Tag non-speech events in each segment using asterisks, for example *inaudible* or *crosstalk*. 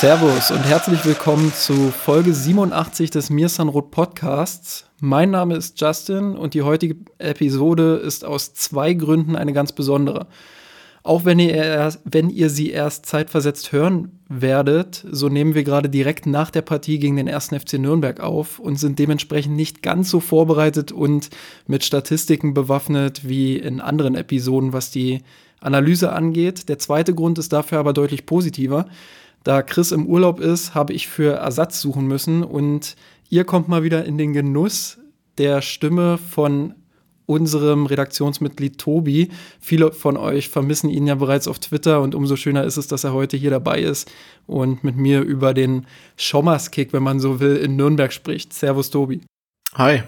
Servus und herzlich willkommen zu Folge 87 des Mirsanrot Podcasts. Mein Name ist Justin und die heutige Episode ist aus zwei Gründen eine ganz besondere. Auch wenn ihr, erst, wenn ihr sie erst zeitversetzt hören werdet, so nehmen wir gerade direkt nach der Partie gegen den 1. FC Nürnberg auf und sind dementsprechend nicht ganz so vorbereitet und mit Statistiken bewaffnet wie in anderen Episoden, was die Analyse angeht. Der zweite Grund ist dafür aber deutlich positiver. Da Chris im Urlaub ist, habe ich für Ersatz suchen müssen und ihr kommt mal wieder in den Genuss der Stimme von unserem Redaktionsmitglied Tobi. Viele von euch vermissen ihn ja bereits auf Twitter und umso schöner ist es, dass er heute hier dabei ist und mit mir über den Schommers-Kick, wenn man so will, in Nürnberg spricht. Servus, Tobi. Hi.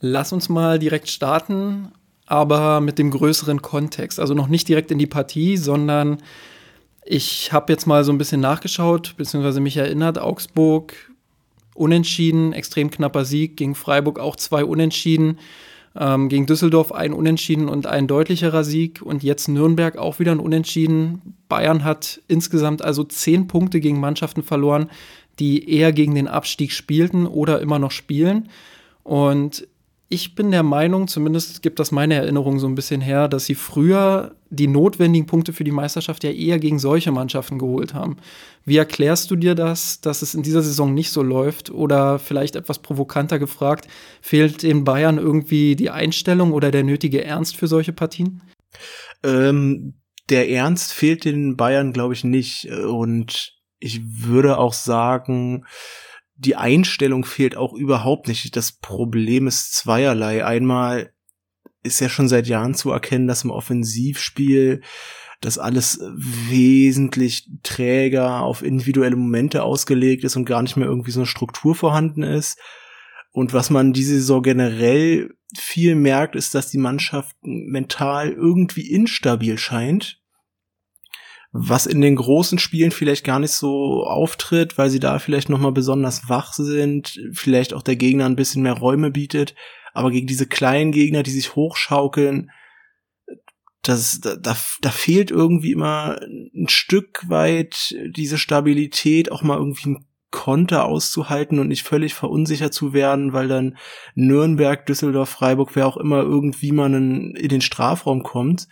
Lass uns mal direkt starten, aber mit dem größeren Kontext. Also noch nicht direkt in die Partie, sondern ich habe jetzt mal so ein bisschen nachgeschaut, beziehungsweise mich erinnert, Augsburg unentschieden, extrem knapper Sieg, gegen Freiburg auch zwei Unentschieden, ähm, gegen Düsseldorf ein Unentschieden und ein deutlicherer Sieg und jetzt Nürnberg auch wieder ein Unentschieden. Bayern hat insgesamt also zehn Punkte gegen Mannschaften verloren, die eher gegen den Abstieg spielten oder immer noch spielen. Und ich bin der Meinung, zumindest gibt das meine Erinnerung so ein bisschen her, dass sie früher die notwendigen Punkte für die Meisterschaft ja eher gegen solche Mannschaften geholt haben. Wie erklärst du dir das, dass es in dieser Saison nicht so läuft? Oder vielleicht etwas provokanter gefragt, fehlt den Bayern irgendwie die Einstellung oder der nötige Ernst für solche Partien? Ähm, der Ernst fehlt den Bayern, glaube ich, nicht. Und ich würde auch sagen, die Einstellung fehlt auch überhaupt nicht. Das Problem ist zweierlei. Einmal ist ja schon seit Jahren zu erkennen, dass im Offensivspiel das alles wesentlich träger auf individuelle Momente ausgelegt ist und gar nicht mehr irgendwie so eine Struktur vorhanden ist. Und was man diese Saison generell viel merkt, ist, dass die Mannschaft mental irgendwie instabil scheint was in den großen Spielen vielleicht gar nicht so auftritt, weil sie da vielleicht noch mal besonders wach sind, vielleicht auch der Gegner ein bisschen mehr Räume bietet, aber gegen diese kleinen Gegner, die sich hochschaukeln, das, da, da, da fehlt irgendwie immer ein Stück weit diese Stabilität, auch mal irgendwie ein Konter auszuhalten und nicht völlig verunsichert zu werden, weil dann Nürnberg, Düsseldorf, Freiburg, wer auch immer irgendwie mal in den Strafraum kommt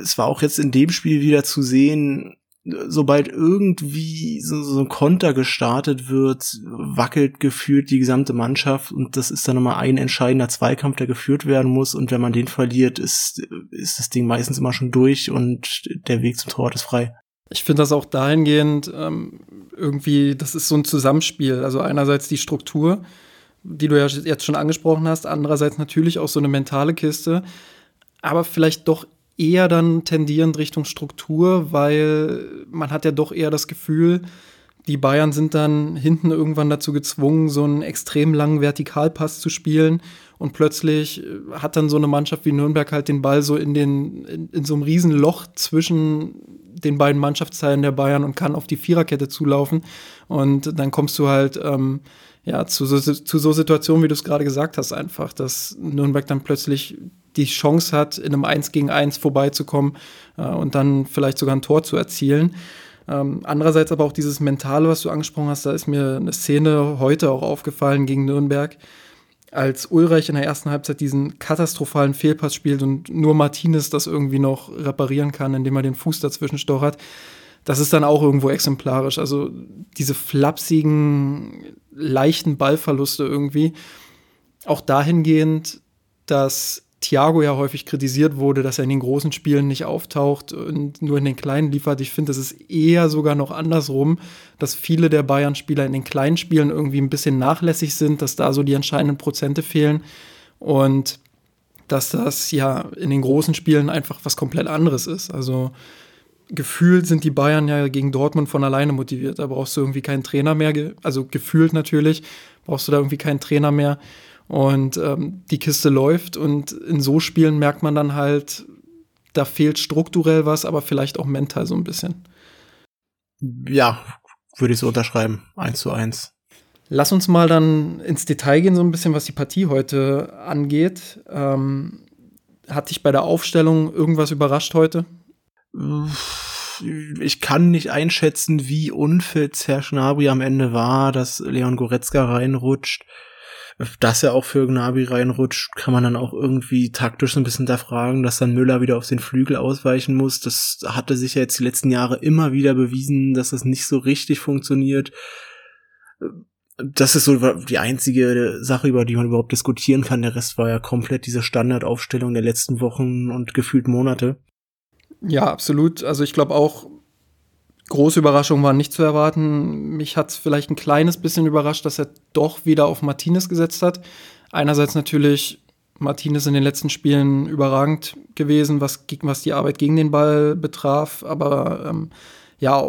es war auch jetzt in dem Spiel wieder zu sehen, sobald irgendwie so, so ein Konter gestartet wird, wackelt gefühlt die gesamte Mannschaft und das ist dann nochmal ein entscheidender Zweikampf, der geführt werden muss und wenn man den verliert, ist, ist das Ding meistens immer schon durch und der Weg zum Tor ist frei. Ich finde das auch dahingehend ähm, irgendwie, das ist so ein Zusammenspiel. Also einerseits die Struktur, die du ja jetzt schon angesprochen hast, andererseits natürlich auch so eine mentale Kiste, aber vielleicht doch eher dann tendierend Richtung Struktur, weil man hat ja doch eher das Gefühl, die Bayern sind dann hinten irgendwann dazu gezwungen, so einen extrem langen Vertikalpass zu spielen. Und plötzlich äh, hat dann so eine Mannschaft wie Nürnberg halt den Ball so in, den, in, in so einem riesen Loch zwischen den beiden Mannschaftsteilen der Bayern und kann auf die Viererkette zulaufen. Und dann kommst du halt ähm, ja, zu, so, zu so Situationen, wie du es gerade gesagt hast, einfach, dass Nürnberg dann plötzlich die Chance hat, in einem 1 gegen 1 vorbeizukommen äh, und dann vielleicht sogar ein Tor zu erzielen. Ähm, andererseits aber auch dieses Mentale, was du angesprochen hast, da ist mir eine Szene heute auch aufgefallen gegen Nürnberg, als Ulreich in der ersten Halbzeit diesen katastrophalen Fehlpass spielt und nur Martinez das irgendwie noch reparieren kann, indem er den Fuß dazwischen stochert. Das ist dann auch irgendwo exemplarisch. Also diese flapsigen, leichten Ballverluste irgendwie. Auch dahingehend, dass Thiago ja häufig kritisiert wurde, dass er in den großen Spielen nicht auftaucht und nur in den kleinen liefert. Ich finde, es ist eher sogar noch andersrum, dass viele der Bayern-Spieler in den kleinen Spielen irgendwie ein bisschen nachlässig sind, dass da so die entscheidenden Prozente fehlen und dass das ja in den großen Spielen einfach was komplett anderes ist. Also gefühlt sind die Bayern ja gegen Dortmund von alleine motiviert. Da brauchst du irgendwie keinen Trainer mehr, also gefühlt natürlich, brauchst du da irgendwie keinen Trainer mehr. Und ähm, die Kiste läuft und in so Spielen merkt man dann halt, da fehlt strukturell was, aber vielleicht auch mental so ein bisschen. Ja, würde ich so unterschreiben, eins zu eins. Lass uns mal dann ins Detail gehen, so ein bisschen, was die Partie heute angeht. Ähm, hat dich bei der Aufstellung irgendwas überrascht heute? Ich kann nicht einschätzen, wie unfit Herr Schnabri am Ende war, dass Leon Goretzka reinrutscht. Dass er auch für Gnabry reinrutscht, kann man dann auch irgendwie taktisch so ein bisschen da fragen, dass dann Müller wieder auf den Flügel ausweichen muss. Das hatte sich ja jetzt die letzten Jahre immer wieder bewiesen, dass das nicht so richtig funktioniert das ist so die einzige Sache, über die man überhaupt diskutieren kann. Der Rest war ja komplett diese Standardaufstellung der letzten Wochen und gefühlt Monate. Ja, absolut. Also ich glaube auch, große Überraschungen waren nicht zu erwarten. Mich hat es vielleicht ein kleines bisschen überrascht, dass er doch wieder auf Martinez gesetzt hat. Einerseits natürlich Martinez in den letzten Spielen überragend gewesen, was, was die Arbeit gegen den Ball betraf. Aber ähm, ja,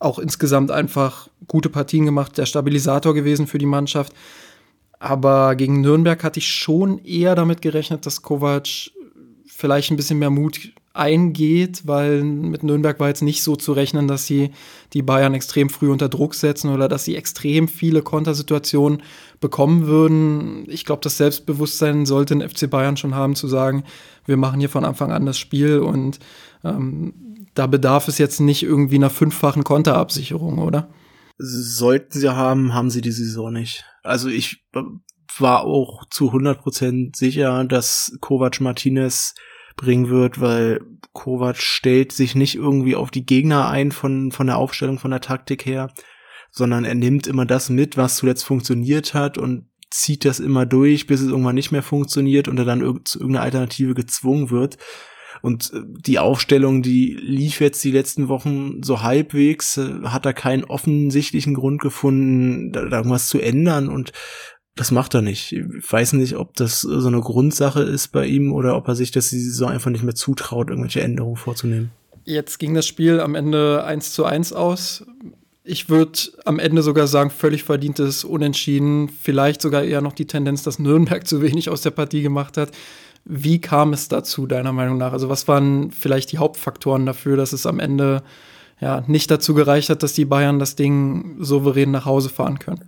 auch insgesamt einfach gute Partien gemacht, der Stabilisator gewesen für die Mannschaft. Aber gegen Nürnberg hatte ich schon eher damit gerechnet, dass Kovac vielleicht ein bisschen mehr Mut eingeht, weil mit Nürnberg war jetzt nicht so zu rechnen, dass sie die Bayern extrem früh unter Druck setzen oder dass sie extrem viele Kontersituationen bekommen würden. Ich glaube, das Selbstbewusstsein sollte ein FC Bayern schon haben, zu sagen, wir machen hier von Anfang an das Spiel und ähm, da bedarf es jetzt nicht irgendwie einer fünffachen Konterabsicherung, oder? Sollten sie haben, haben sie die Saison nicht. Also ich war auch zu 100% sicher, dass Kovac Martinez bringen wird, weil Kovac stellt sich nicht irgendwie auf die Gegner ein von, von der Aufstellung, von der Taktik her, sondern er nimmt immer das mit, was zuletzt funktioniert hat und zieht das immer durch, bis es irgendwann nicht mehr funktioniert und er dann zu irgendeiner Alternative gezwungen wird. Und äh, die Aufstellung, die lief jetzt die letzten Wochen so halbwegs, äh, hat er keinen offensichtlichen Grund gefunden, da, irgendwas zu ändern und das macht er nicht. Ich weiß nicht, ob das so eine Grundsache ist bei ihm oder ob er sich das Saison einfach nicht mehr zutraut, irgendwelche Änderungen vorzunehmen. Jetzt ging das Spiel am Ende 1 zu 1 aus. Ich würde am Ende sogar sagen, völlig verdientes Unentschieden. Vielleicht sogar eher noch die Tendenz, dass Nürnberg *laughs* zu wenig aus der Partie gemacht hat. Wie kam es dazu, deiner Meinung nach? Also, was waren vielleicht die Hauptfaktoren dafür, dass es am Ende ja nicht dazu gereicht hat, dass die Bayern das Ding souverän nach Hause fahren können?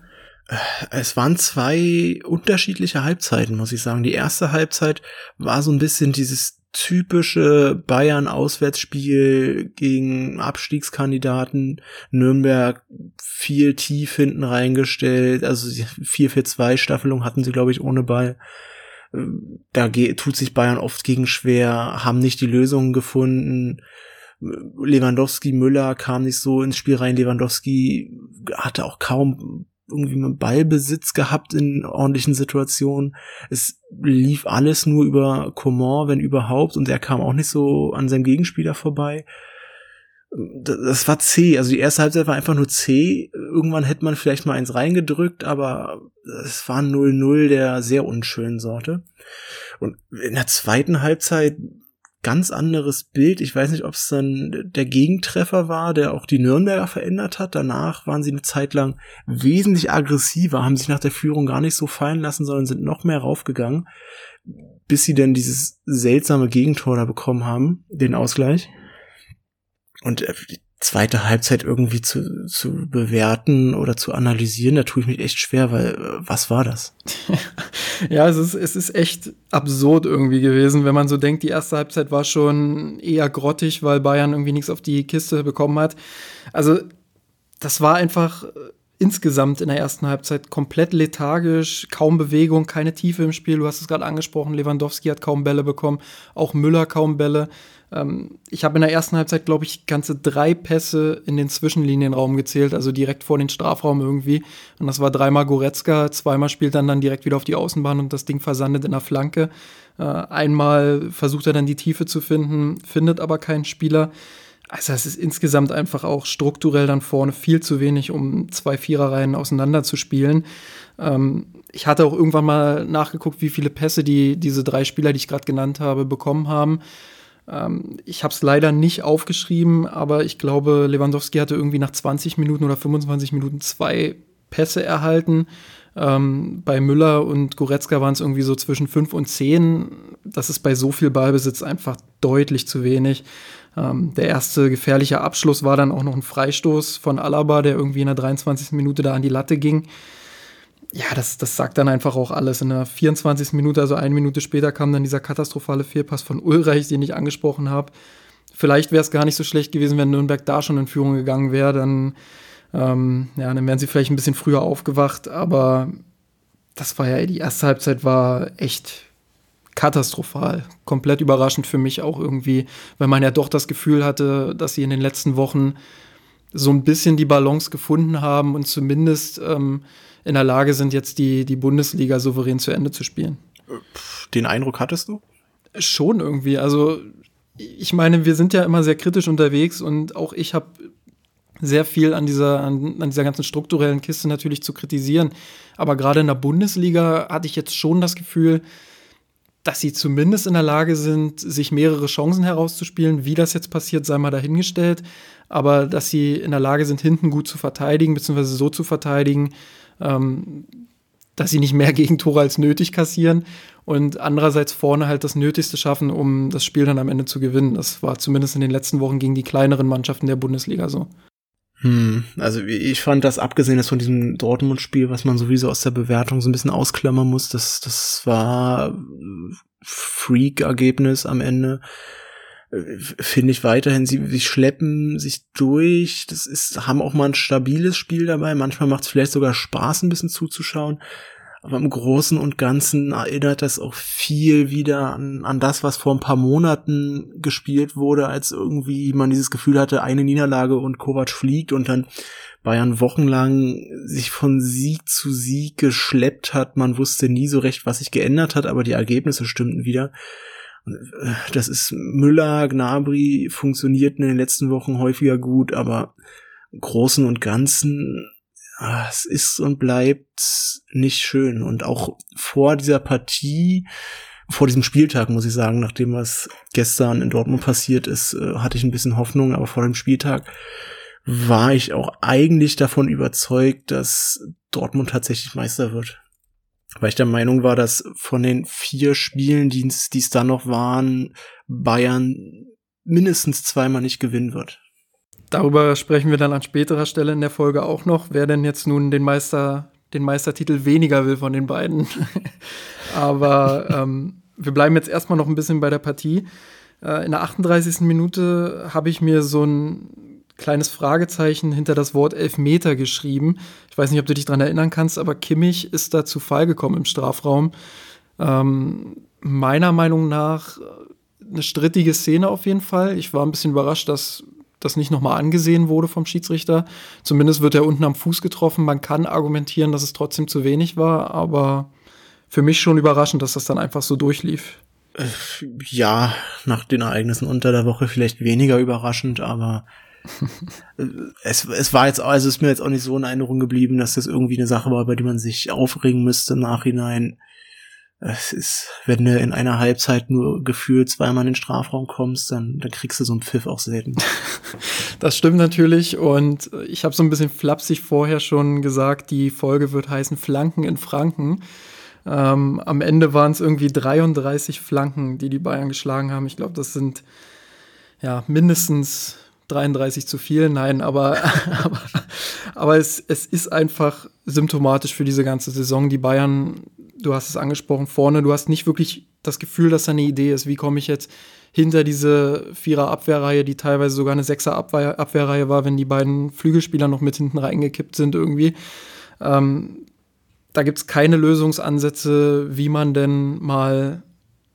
Es waren zwei unterschiedliche Halbzeiten, muss ich sagen. Die erste Halbzeit war so ein bisschen dieses typische Bayern-Auswärtsspiel gegen Abstiegskandidaten. Nürnberg viel tief hinten reingestellt. Also 4-4-2-Staffelung hatten sie, glaube ich, ohne Ball da tut sich Bayern oft gegen schwer, haben nicht die Lösungen gefunden. Lewandowski, Müller kam nicht so ins Spiel rein. Lewandowski hatte auch kaum irgendwie einen Ballbesitz gehabt in ordentlichen Situationen. Es lief alles nur über Coman, wenn überhaupt, und er kam auch nicht so an seinem Gegenspieler vorbei das war C. Also die erste Halbzeit war einfach nur C. Irgendwann hätte man vielleicht mal eins reingedrückt, aber es war 0-0 der sehr unschönen Sorte. Und in der zweiten Halbzeit ganz anderes Bild. Ich weiß nicht, ob es dann der Gegentreffer war, der auch die Nürnberger verändert hat. Danach waren sie eine Zeit lang wesentlich aggressiver, haben sich nach der Führung gar nicht so fallen lassen, sondern sind noch mehr raufgegangen, bis sie dann dieses seltsame Gegentor da bekommen haben, den Ausgleich. Und äh, zweite Halbzeit irgendwie zu, zu bewerten oder zu analysieren, da tue ich mich echt schwer, weil äh, was war das? *laughs* ja, es ist, es ist echt absurd irgendwie gewesen, wenn man so denkt, die erste Halbzeit war schon eher grottig, weil Bayern irgendwie nichts auf die Kiste bekommen hat. Also, das war einfach äh, insgesamt in der ersten Halbzeit komplett lethargisch, kaum Bewegung, keine Tiefe im Spiel. Du hast es gerade angesprochen, Lewandowski hat kaum Bälle bekommen, auch Müller kaum Bälle. Ähm, ich habe in der ersten Halbzeit, glaube ich, ganze drei Pässe in den Zwischenlinienraum gezählt, also direkt vor den Strafraum irgendwie. Und das war dreimal Goretzka, zweimal spielt dann dann direkt wieder auf die Außenbahn und das Ding versandet in der Flanke. Äh, einmal versucht er dann die Tiefe zu finden, findet aber keinen Spieler. Also es ist insgesamt einfach auch strukturell dann vorne viel zu wenig, um zwei Viererreihen auseinander zu spielen. Ähm, ich hatte auch irgendwann mal nachgeguckt, wie viele Pässe die diese drei Spieler, die ich gerade genannt habe, bekommen haben. Ähm, ich habe es leider nicht aufgeschrieben, aber ich glaube, Lewandowski hatte irgendwie nach 20 Minuten oder 25 Minuten zwei Pässe erhalten. Ähm, bei Müller und Goretzka waren es irgendwie so zwischen 5 und 10. Das ist bei so viel Ballbesitz einfach deutlich zu wenig. Ähm, der erste gefährliche Abschluss war dann auch noch ein Freistoß von Alaba, der irgendwie in der 23. Minute da an die Latte ging. Ja, das, das sagt dann einfach auch alles. In der 24. Minute, also eine Minute später, kam dann dieser katastrophale Fehlpass von Ulreich, den ich angesprochen habe. Vielleicht wäre es gar nicht so schlecht gewesen, wenn Nürnberg da schon in Führung gegangen wäre. Dann, ähm, ja, dann wären sie vielleicht ein bisschen früher aufgewacht. Aber das war ja, die erste Halbzeit war echt katastrophal. Komplett überraschend für mich auch irgendwie, weil man ja doch das Gefühl hatte, dass sie in den letzten Wochen so ein bisschen die Balance gefunden haben und zumindest ähm, in der Lage sind, jetzt die, die Bundesliga souverän zu Ende zu spielen. Den Eindruck hattest du? Schon irgendwie. Also ich meine, wir sind ja immer sehr kritisch unterwegs und auch ich habe sehr viel an dieser, an, an, dieser ganzen strukturellen Kiste natürlich zu kritisieren. Aber gerade in der Bundesliga hatte ich jetzt schon das Gefühl, dass sie zumindest in der Lage sind, sich mehrere Chancen herauszuspielen. Wie das jetzt passiert, sei mal dahingestellt. Aber dass sie in der Lage sind, hinten gut zu verteidigen, beziehungsweise so zu verteidigen, ähm, dass sie nicht mehr *laughs* Gegentore als nötig kassieren und andererseits vorne halt das Nötigste schaffen, um das Spiel dann am Ende zu gewinnen. Das war zumindest in den letzten Wochen gegen die kleineren Mannschaften der Bundesliga so. Hm, also ich fand das, abgesehen von diesem Dortmund-Spiel, was man sowieso aus der Bewertung so ein bisschen ausklammern muss, das, das war Freak-Ergebnis am Ende. Äh, finde ich weiterhin, sie, sie schleppen sich durch, das ist, haben auch mal ein stabiles Spiel dabei, manchmal macht es vielleicht sogar Spaß, ein bisschen zuzuschauen. Aber im Großen und Ganzen erinnert das auch viel wieder an, an das, was vor ein paar Monaten gespielt wurde, als irgendwie man dieses Gefühl hatte, eine Niederlage und Kovac fliegt und dann Bayern wochenlang sich von Sieg zu Sieg geschleppt hat. Man wusste nie so recht, was sich geändert hat, aber die Ergebnisse stimmten wieder. Äh, das ist Müller, Gnabry funktionierten in den letzten Wochen häufiger gut, aber im Großen und Ganzen Ah, es ist und bleibt nicht schön. Und auch vor dieser Partie, vor diesem Spieltag, muss ich sagen, nachdem was gestern in Dortmund passiert ist, äh, hatte ich ein bisschen Hoffnung, aber vor dem Spieltag war ich auch eigentlich davon überzeugt, dass Dortmund tatsächlich Meister wird. Weil ich der Meinung war, dass von den vier Spielen, die es da noch waren, Bayern mindestens zweimal nicht gewinnen wird. Darüber sprechen wir dann an späterer Stelle in der Folge auch noch, wer denn jetzt nun den Meister, den Meistertitel weniger will von den beiden. *laughs* Aber ähm, wir bleiben jetzt erstmal noch ein bisschen bei der Partie. Äh, in der 38. Minute habe ich mir so ein kleines Fragezeichen hinter das Wort Elfmeter geschrieben. Ich weiß nicht, ob du dich daran erinnern kannst, aber Kimmich ist da zu Fall gekommen im Strafraum. Ähm, meiner Meinung nach eine strittige Szene auf jeden Fall. Ich war ein bisschen überrascht, dass das nicht nochmal angesehen wurde vom Schiedsrichter. Zumindest wird er unten am Fuß getroffen. Man kann argumentieren, dass es trotzdem zu wenig war, aber für mich schon überraschend, dass das dann einfach so durchlief. Äh, ja, nach den Ereignissen unter der Woche vielleicht weniger überraschend, aber äh, es, es war jetzt, also ist mir jetzt auch nicht so in Erinnerung geblieben, dass das irgendwie eine Sache war, bei der man sich aufregen müsste im Nachhinein es ist, wenn du in einer Halbzeit nur gefühlt zweimal in den Strafraum kommst, dann, dann kriegst du so einen Pfiff auch selten. *laughs* Das stimmt natürlich und ich habe so ein bisschen flapsig vorher schon gesagt, die Folge wird heißen Flanken in Franken. Ähm, am Ende waren es irgendwie 33 Flanken, die die Bayern geschlagen haben. Ich glaube, das sind ja mindestens 33 zu viel. Nein, aber, *laughs* aber, aber es, es ist einfach symptomatisch für diese ganze Saison. Die Bayern du hast es angesprochen, vorne, du hast nicht wirklich das Gefühl, dass da eine Idee ist, wie komme ich jetzt hinter diese Vierer-Abwehrreihe, die teilweise sogar eine Sechser-Abwehrreihe war, wenn die beiden Flügelspieler noch mit hinten reingekippt sind irgendwie. Ähm, da gibt es keine Lösungsansätze, wie man denn mal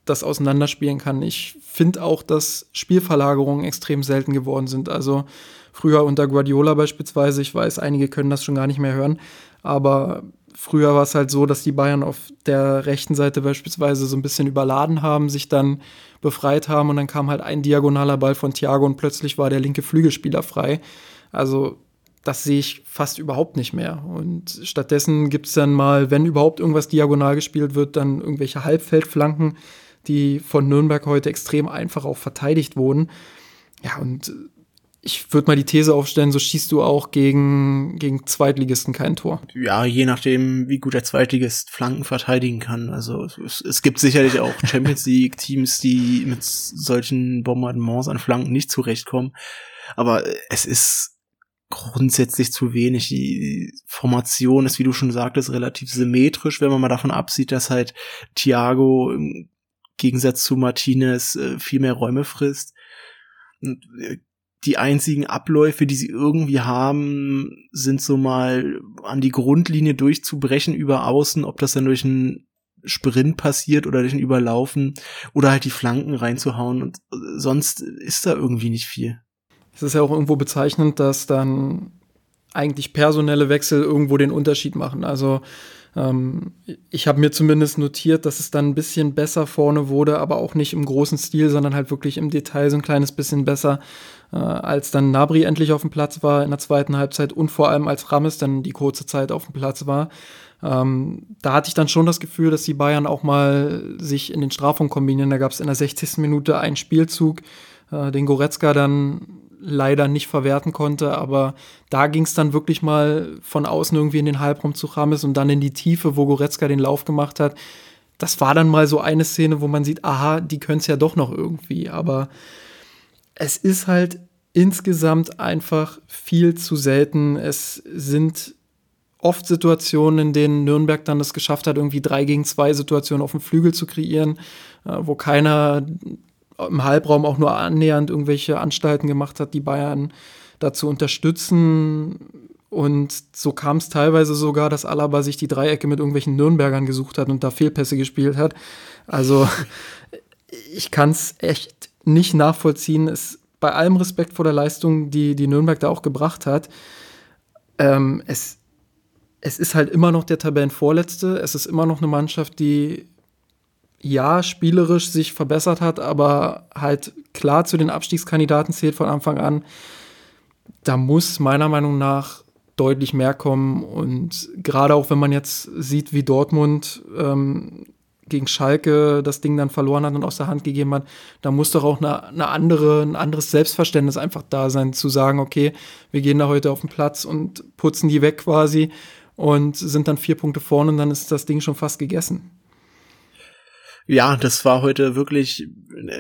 das auseinanderspielen kann. Ich finde auch, dass Spielverlagerungen extrem selten geworden sind. Also früher unter Guardiola beispielsweise, ich weiß, einige können das schon gar nicht mehr hören, aber früher war es halt so, dass die Bayern auf der rechten Seite beispielsweise so ein bisschen überladen haben, sich dann befreit haben und dann kam halt ein diagonaler Ball von Thiago und plötzlich war der linke Flügelspieler frei. Also das sehe ich fast überhaupt nicht mehr. Und stattdessen gibt es dann mal, wenn überhaupt irgendwas diagonal gespielt wird, dann irgendwelche Halbfeldflanken. Die von Nürnberg heute extrem einfach auch verteidigt wurden. Ja, und ich würde mal die These aufstellen, so schießt du auch gegen, gegen Zweitligisten kein Tor. Ja, je nachdem, wie gut der Zweitligist Flanken verteidigen kann. Also es, es gibt sicherlich auch *laughs* Champions League-Teams, die mit solchen Bombardements an Flanken nicht zurechtkommen. Aber es ist grundsätzlich zu wenig. Die Formation ist, wie du schon sagtest, relativ symmetrisch, wenn man mal davon absieht, dass halt Thiago im Gegensatz zu Martinez äh, viel mehr Räume frisst. Und, äh, die einzigen Abläufe, die sie irgendwie haben, sind so mal an die Grundlinie durchzubrechen über außen, ob das dann durch einen Sprint passiert oder durch ein Überlaufen oder halt die Flanken reinzuhauen und äh, sonst ist da irgendwie nicht viel. Es ist ja auch irgendwo bezeichnend, dass dann eigentlich personelle Wechsel irgendwo den Unterschied machen. Also ähm, ich habe mir zumindest notiert, dass es dann ein bisschen besser vorne wurde, aber auch nicht im großen Stil, sondern halt wirklich im Detail so ein kleines bisschen besser, äh, als dann Nabri endlich auf dem Platz war in der zweiten Halbzeit und vor allem als Rames dann die kurze Zeit auf dem Platz war. Ähm, da hatte ich dann schon das Gefühl, dass die Bayern auch mal sich in den Strafraum kombinieren. Da gab es in der 60. Minute einen Spielzug, äh, den Goretzka dann leider nicht verwerten konnte, aber da ging es dann wirklich mal von außen irgendwie in den Halbraum zu Rames und dann in die Tiefe, wo Goretzka den Lauf gemacht hat. Das war dann mal so eine Szene, wo man sieht, aha, die können es ja doch noch irgendwie, aber es ist halt insgesamt einfach viel zu selten. Es sind oft Situationen, in denen Nürnberg dann es geschafft hat, irgendwie drei gegen zwei Situationen auf dem Flügel zu kreieren, äh, wo keiner im Halbraum auch nur annähernd irgendwelche Anstalten gemacht hat, die Bayern dazu unterstützen. Und so kam es teilweise sogar, dass Alaba sich die Dreiecke mit irgendwelchen Nürnbergern gesucht hat und da Fehlpässe gespielt hat. Also *laughs* ich kann es echt nicht nachvollziehen. Es, bei allem Respekt vor der Leistung, die, die Nürnberg da auch gebracht hat, ähm, es, es ist halt immer noch der Tabellenvorletzte. Es ist immer noch eine Mannschaft, die ja, spielerisch sich verbessert hat, aber halt klar zu den Abstiegskandidaten zählt von Anfang an. Da muss meiner Meinung nach deutlich mehr kommen. Und gerade auch wenn man jetzt sieht, wie Dortmund ähm, gegen Schalke das Ding dann verloren hat und aus der Hand gegeben hat, da muss doch auch eine, eine, andere, ein anderes Selbstverständnis einfach da sein, zu sagen, okay, wir gehen da heute auf den Platz und putzen die weg quasi und sind dann vier Punkte vorne und dann ist das Ding schon fast gegessen ja, das war heute wirklich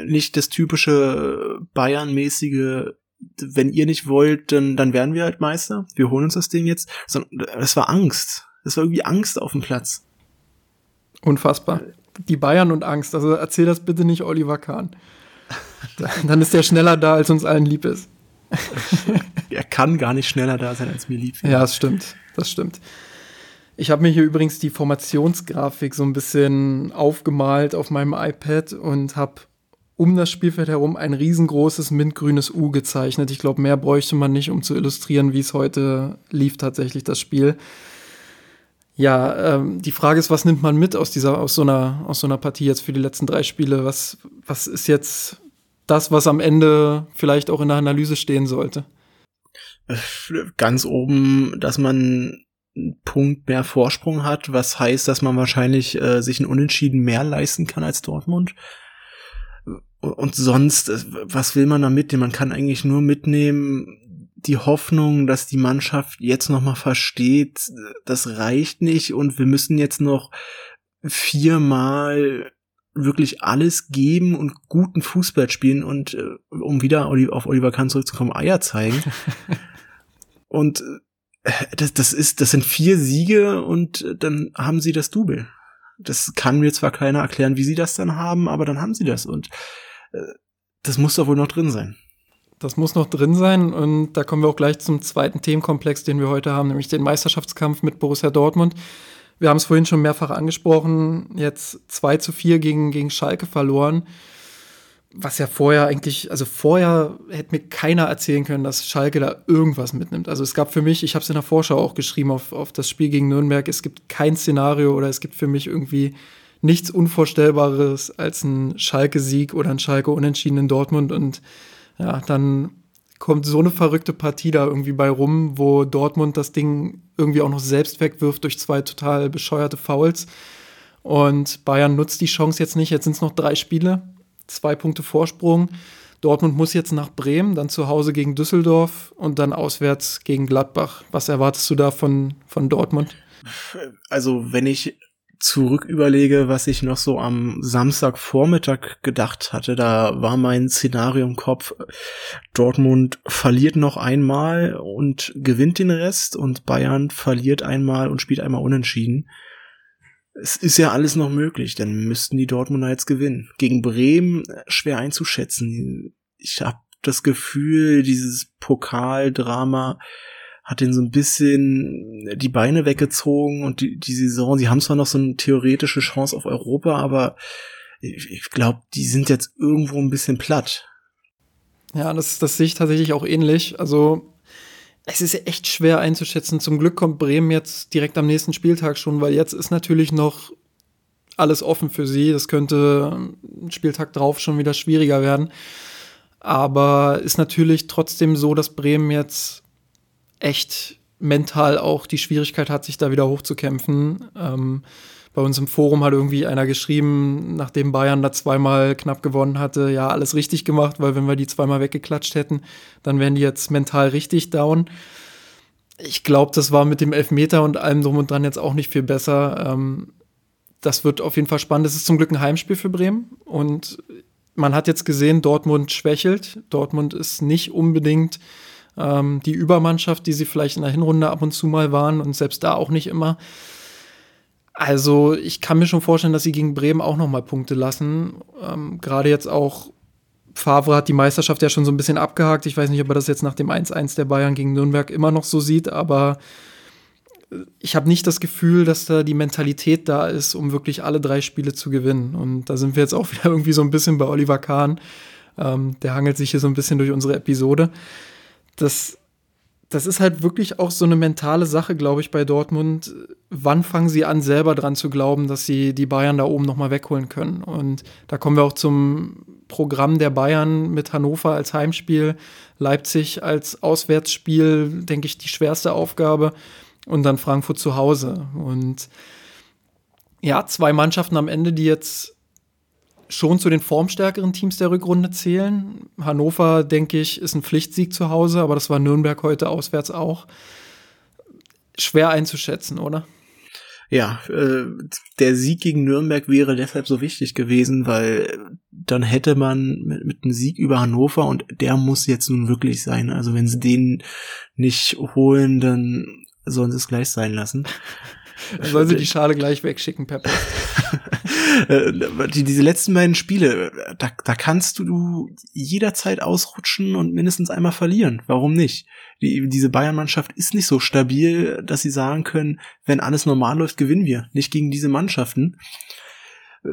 nicht das typische Bayern-mäßige, wenn ihr nicht wollt, dann, dann werden wir halt Meister. Wir holen uns das Ding jetzt. Sondern es war Angst. Es war irgendwie Angst auf dem Platz. Unfassbar. Die Bayern und Angst. Also erzähl das bitte nicht Oliver Kahn. Dann ist der schneller da, als uns allen lieb ist. *laughs* er kann gar nicht schneller da sein, als mir lieb *laughs* ist. Ja, das stimmt. Das stimmt. Ich habe mir hier übrigens die Formationsgrafik so ein bisschen aufgemalt auf meinem iPad und habe um das Spielfeld herum ein riesengroßes mintgrünes U gezeichnet. Ich glaube, mehr bräuchte man nicht, um zu illustrieren, wie es heute lief tatsächlich das Spiel. Ja, ähm, die Frage ist, was nimmt man mit aus dieser, aus so einer, aus so einer Partie jetzt für die letzten drei Spiele? Was, was ist jetzt das, was am Ende vielleicht auch in der Analyse stehen sollte? Ganz oben, dass man Punkt mehr Vorsprung hat, was heißt, dass man wahrscheinlich äh, sich ein Unentschieden mehr leisten kann als Dortmund. Und sonst, äh, was will man da mitnehmen? Man kann eigentlich nur mitnehmen die Hoffnung, dass die Mannschaft jetzt noch mal versteht, das reicht nicht und wir müssen jetzt noch viermal wirklich alles geben und guten Fußball spielen und äh, um wieder auf Oliver Kahn zurückzukommen, Eier zeigen. *laughs* und äh, das, das ist, das sind vier Siege und dann haben sie das Double. Das kann mir zwar keiner erklären, wie sie das dann haben, aber dann haben sie das und äh, das muss doch wohl noch drin sein. Das muss noch drin sein und da kommen wir auch gleich zum zweiten Themenkomplex, den wir heute haben, nämlich den Meisterschaftskampf mit Borussia Dortmund. Wir haben es vorhin schon mehrfach angesprochen, jetzt 2 zu 4 gegen, gegen Schalke verloren was ja vorher eigentlich, also vorher hätte mir keiner erzählen können, dass Schalke da irgendwas mitnimmt. Also es gab für mich, ich habe es in der Vorschau auch geschrieben auf, auf das Spiel gegen Nürnberg, es gibt kein Szenario oder es gibt für mich irgendwie nichts Unvorstellbares als ein Schalke-Sieg oder ein Schalke-Unentschieden in Dortmund. Und ja, dann kommt so eine verrückte Partie da irgendwie bei rum, wo Dortmund das Ding irgendwie auch noch selbst wegwirft durch zwei total bescheuerte Fouls. Und Bayern nutzt die Chance jetzt nicht. Jetzt sind es noch drei Spiele, zwei Punkte Vorsprung. Dortmund muss jetzt nach Bremen, dann zu Hause gegen Düsseldorf und dann auswärts gegen Gladbach. Was erwartest du da von, von Dortmund? Also, wenn ich zurück überlege, was ich noch so am Samstagvormittag gedacht hatte, da war mein Szenario im Kopf, Dortmund verliert noch einmal und gewinnt den Rest und Bayern verliert einmal und spielt einmal unentschieden. Es ist ja alles noch möglich, dann müssten die Dortmunder jetzt gewinnen. Gegen Bremen schwer einzuschätzen. Ich habe das Gefühl, dieses Pokaldrama hat den so ein bisschen die Beine weggezogen und die, die Saison, sie haben zwar noch so eine theoretische Chance auf Europa, aber ich, ich glaube, die sind jetzt irgendwo ein bisschen platt. Ja, das, das sehe ich tatsächlich auch ähnlich. Also es ist echt schwer einzuschätzen. Zum Glück kommt Bremen jetzt direkt am nächsten Spieltag schon, weil jetzt ist natürlich noch alles offen für sie. Das könnte ein Spieltag drauf schon wieder schwieriger werden. Aber ist natürlich trotzdem so, dass Bremen jetzt echt mental auch die Schwierigkeit hat, sich da wieder hochzukämpfen. Ähm, bei uns im Forum hat irgendwie einer geschrieben, nachdem Bayern da zweimal knapp gewonnen hatte, ja, alles richtig gemacht, weil wenn wir die zweimal weggeklatscht hätten, dann wären die jetzt mental richtig down. Ich glaube, das war mit dem Elfmeter und allem drum und dran jetzt auch nicht viel besser. Ähm, das wird auf jeden Fall spannend. Es ist zum Glück ein Heimspiel für Bremen und man hat jetzt gesehen, Dortmund schwächelt. Dortmund ist nicht unbedingt ähm, die Übermannschaft, die sie vielleicht in der Hinrunde ab und zu mal waren und selbst da auch nicht immer. Also ich kann mir schon vorstellen, dass sie gegen Bremen auch noch mal Punkte lassen. Ähm, Gerade jetzt auch Favre hat die Meisterschaft ja schon so ein bisschen abgehakt. Ich weiß nicht, ob er das jetzt nach dem 1-1 der Bayern gegen Nürnberg immer noch so sieht, aber ich habe nicht das Gefühl, dass da die Mentalität da ist, um wirklich alle drei Spiele zu gewinnen. Und da sind wir jetzt auch *laughs* wieder irgendwie so ein bisschen bei Oliver Kahn. Ähm, der hangelt sich hier so ein bisschen durch unsere Episode. Das das ist halt wirklich auch so eine mentale Sache, glaube ich, bei Dortmund. Wann fangen sie an, selber dran zu glauben, dass sie die Bayern da oben nochmal wegholen können? Und da kommen wir auch zum Programm der Bayern mit Hannover als Heimspiel, Leipzig als Auswärtsspiel, denke ich, die schwerste Aufgabe und dann Frankfurt zu Hause. Und ja, zwei Mannschaften am Ende, die jetzt schon zu den formstärkeren Teams der Rückrunde zählen. Hannover, denke ich, ist ein Pflichtsieg zu Hause, aber das war Nürnberg heute auswärts auch. Schwer einzuschätzen, oder? Ja, äh, der Sieg gegen Nürnberg wäre deshalb so wichtig gewesen, weil dann hätte man mit, mit einem Sieg über Hannover und der muss jetzt nun wirklich sein. Also wenn sie den nicht holen, dann sollen sie es gleich sein lassen. Dann *laughs* sollen sie die Schale gleich wegschicken per Post. Äh, die, diese letzten beiden Spiele, da, da kannst du jederzeit ausrutschen und mindestens einmal verlieren. Warum nicht? Die, diese Bayern-Mannschaft ist nicht so stabil, dass sie sagen können, wenn alles normal läuft, gewinnen wir. Nicht gegen diese Mannschaften.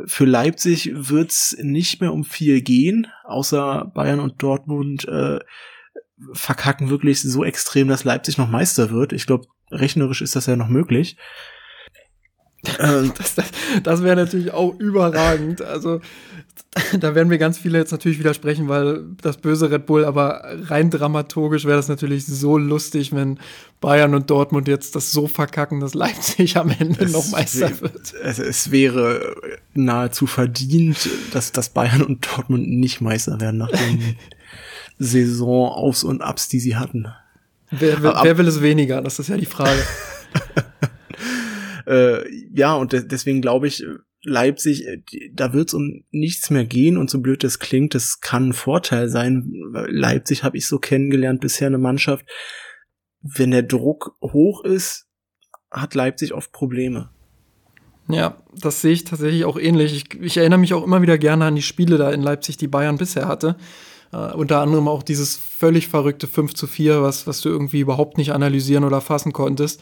Für Leipzig wird's nicht mehr um viel gehen, außer Bayern und Dortmund äh, verkacken wirklich so extrem, dass Leipzig noch Meister wird. Ich glaube, rechnerisch ist das ja noch möglich. Das, *laughs* das, das wäre natürlich auch überragend. Also da werden wir ganz viele jetzt natürlich widersprechen, weil das böse Red Bull, aber rein dramaturgisch wäre das natürlich so lustig, wenn Bayern und Dortmund jetzt das so verkacken, dass Leipzig am Ende es noch Meister wird. Es, es, wäre nahezu verdient, dass, dass Bayern und Dortmund nicht Meister werden nach den *laughs* Saison-Aufs und Abs, die sie hatten. Wer, wer, wer will es weniger? Das ist ja die Frage. *laughs* Äh, ja, und de deswegen glaube ich, Leipzig, äh, da wird es um nichts mehr gehen und so blöd das klingt, das kann ein Vorteil sein. Leipzig habe ich so kennengelernt bisher eine Mannschaft. Wenn der Druck hoch ist, hat Leipzig oft Probleme. Ja, das sehe ich tatsächlich auch ähnlich. Ich, ich, erinnere mich auch immer wieder gerne an die Spiele da in Leipzig, die Bayern bisher hatte. Uh, unter anderem auch dieses völlig verrückte 5 zu 4, was, was du irgendwie überhaupt nicht analysieren oder fassen konntest.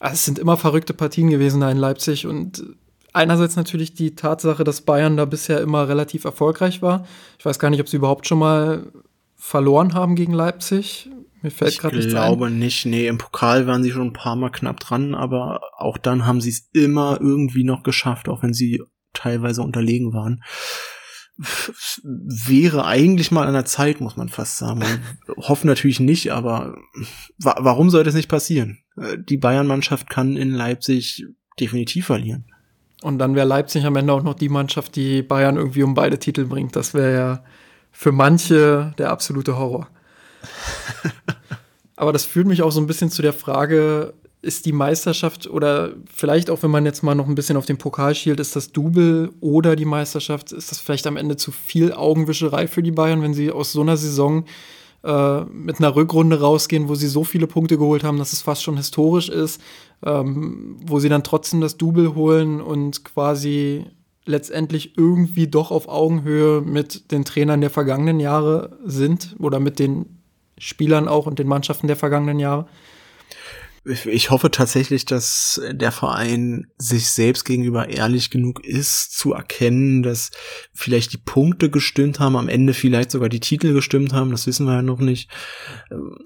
Also es sind immer verrückte Partien gewesen da in Leipzig und einerseits natürlich die Tatsache, dass Bayern da bisher immer relativ erfolgreich war. Ich weiß gar nicht, ob sie überhaupt schon mal verloren haben gegen Leipzig. Mir fällt gerade nichts ein. Ich glaube nicht. Nee, im Pokal waren sie schon ein paar Mal knapp dran, aber auch dann haben sie es immer irgendwie noch geschafft, auch wenn sie teilweise unterlegen waren. *laughs* Wäre eigentlich mal an der Zeit, muss man fast sagen. *laughs* Hoffen natürlich nicht, aber warum sollte es nicht passieren? Äh, die Bayern-Mannschaft kann in Leipzig definitiv verlieren. Und dann wäre Leipzig am Ende auch noch die Mannschaft, die Bayern irgendwie um beide Titel bringt. Das wäre ja für manche der absolute Horror. *laughs* Aber das führt mich auch so ein bisschen zu der Frage, ist die Meisterschaft oder vielleicht auch, wenn man jetzt mal noch ein bisschen auf den Pokal schielt, ist das Double oder die Meisterschaft, ist das vielleicht am Ende zu viel Augenwischerei für die Bayern, wenn sie aus so einer Saison äh, mit einer Rückrunde rausgehen, wo sie so viele Punkte geholt haben, dass es fast schon historisch ist, ähm, wo sie dann trotzdem das Double holen und quasi letztendlich irgendwie doch auf Augenhöhe mit den Trainern der vergangenen Jahre sind oder mit den Spielern auch und den Mannschaften der vergangenen Jahre? Ich hoffe tatsächlich, dass der Verein sich selbst gegenüber ehrlich genug ist, zu erkennen, dass vielleicht die Punkte gestimmt haben, am Ende vielleicht sogar die Titel gestimmt haben, das wissen wir ja noch nicht.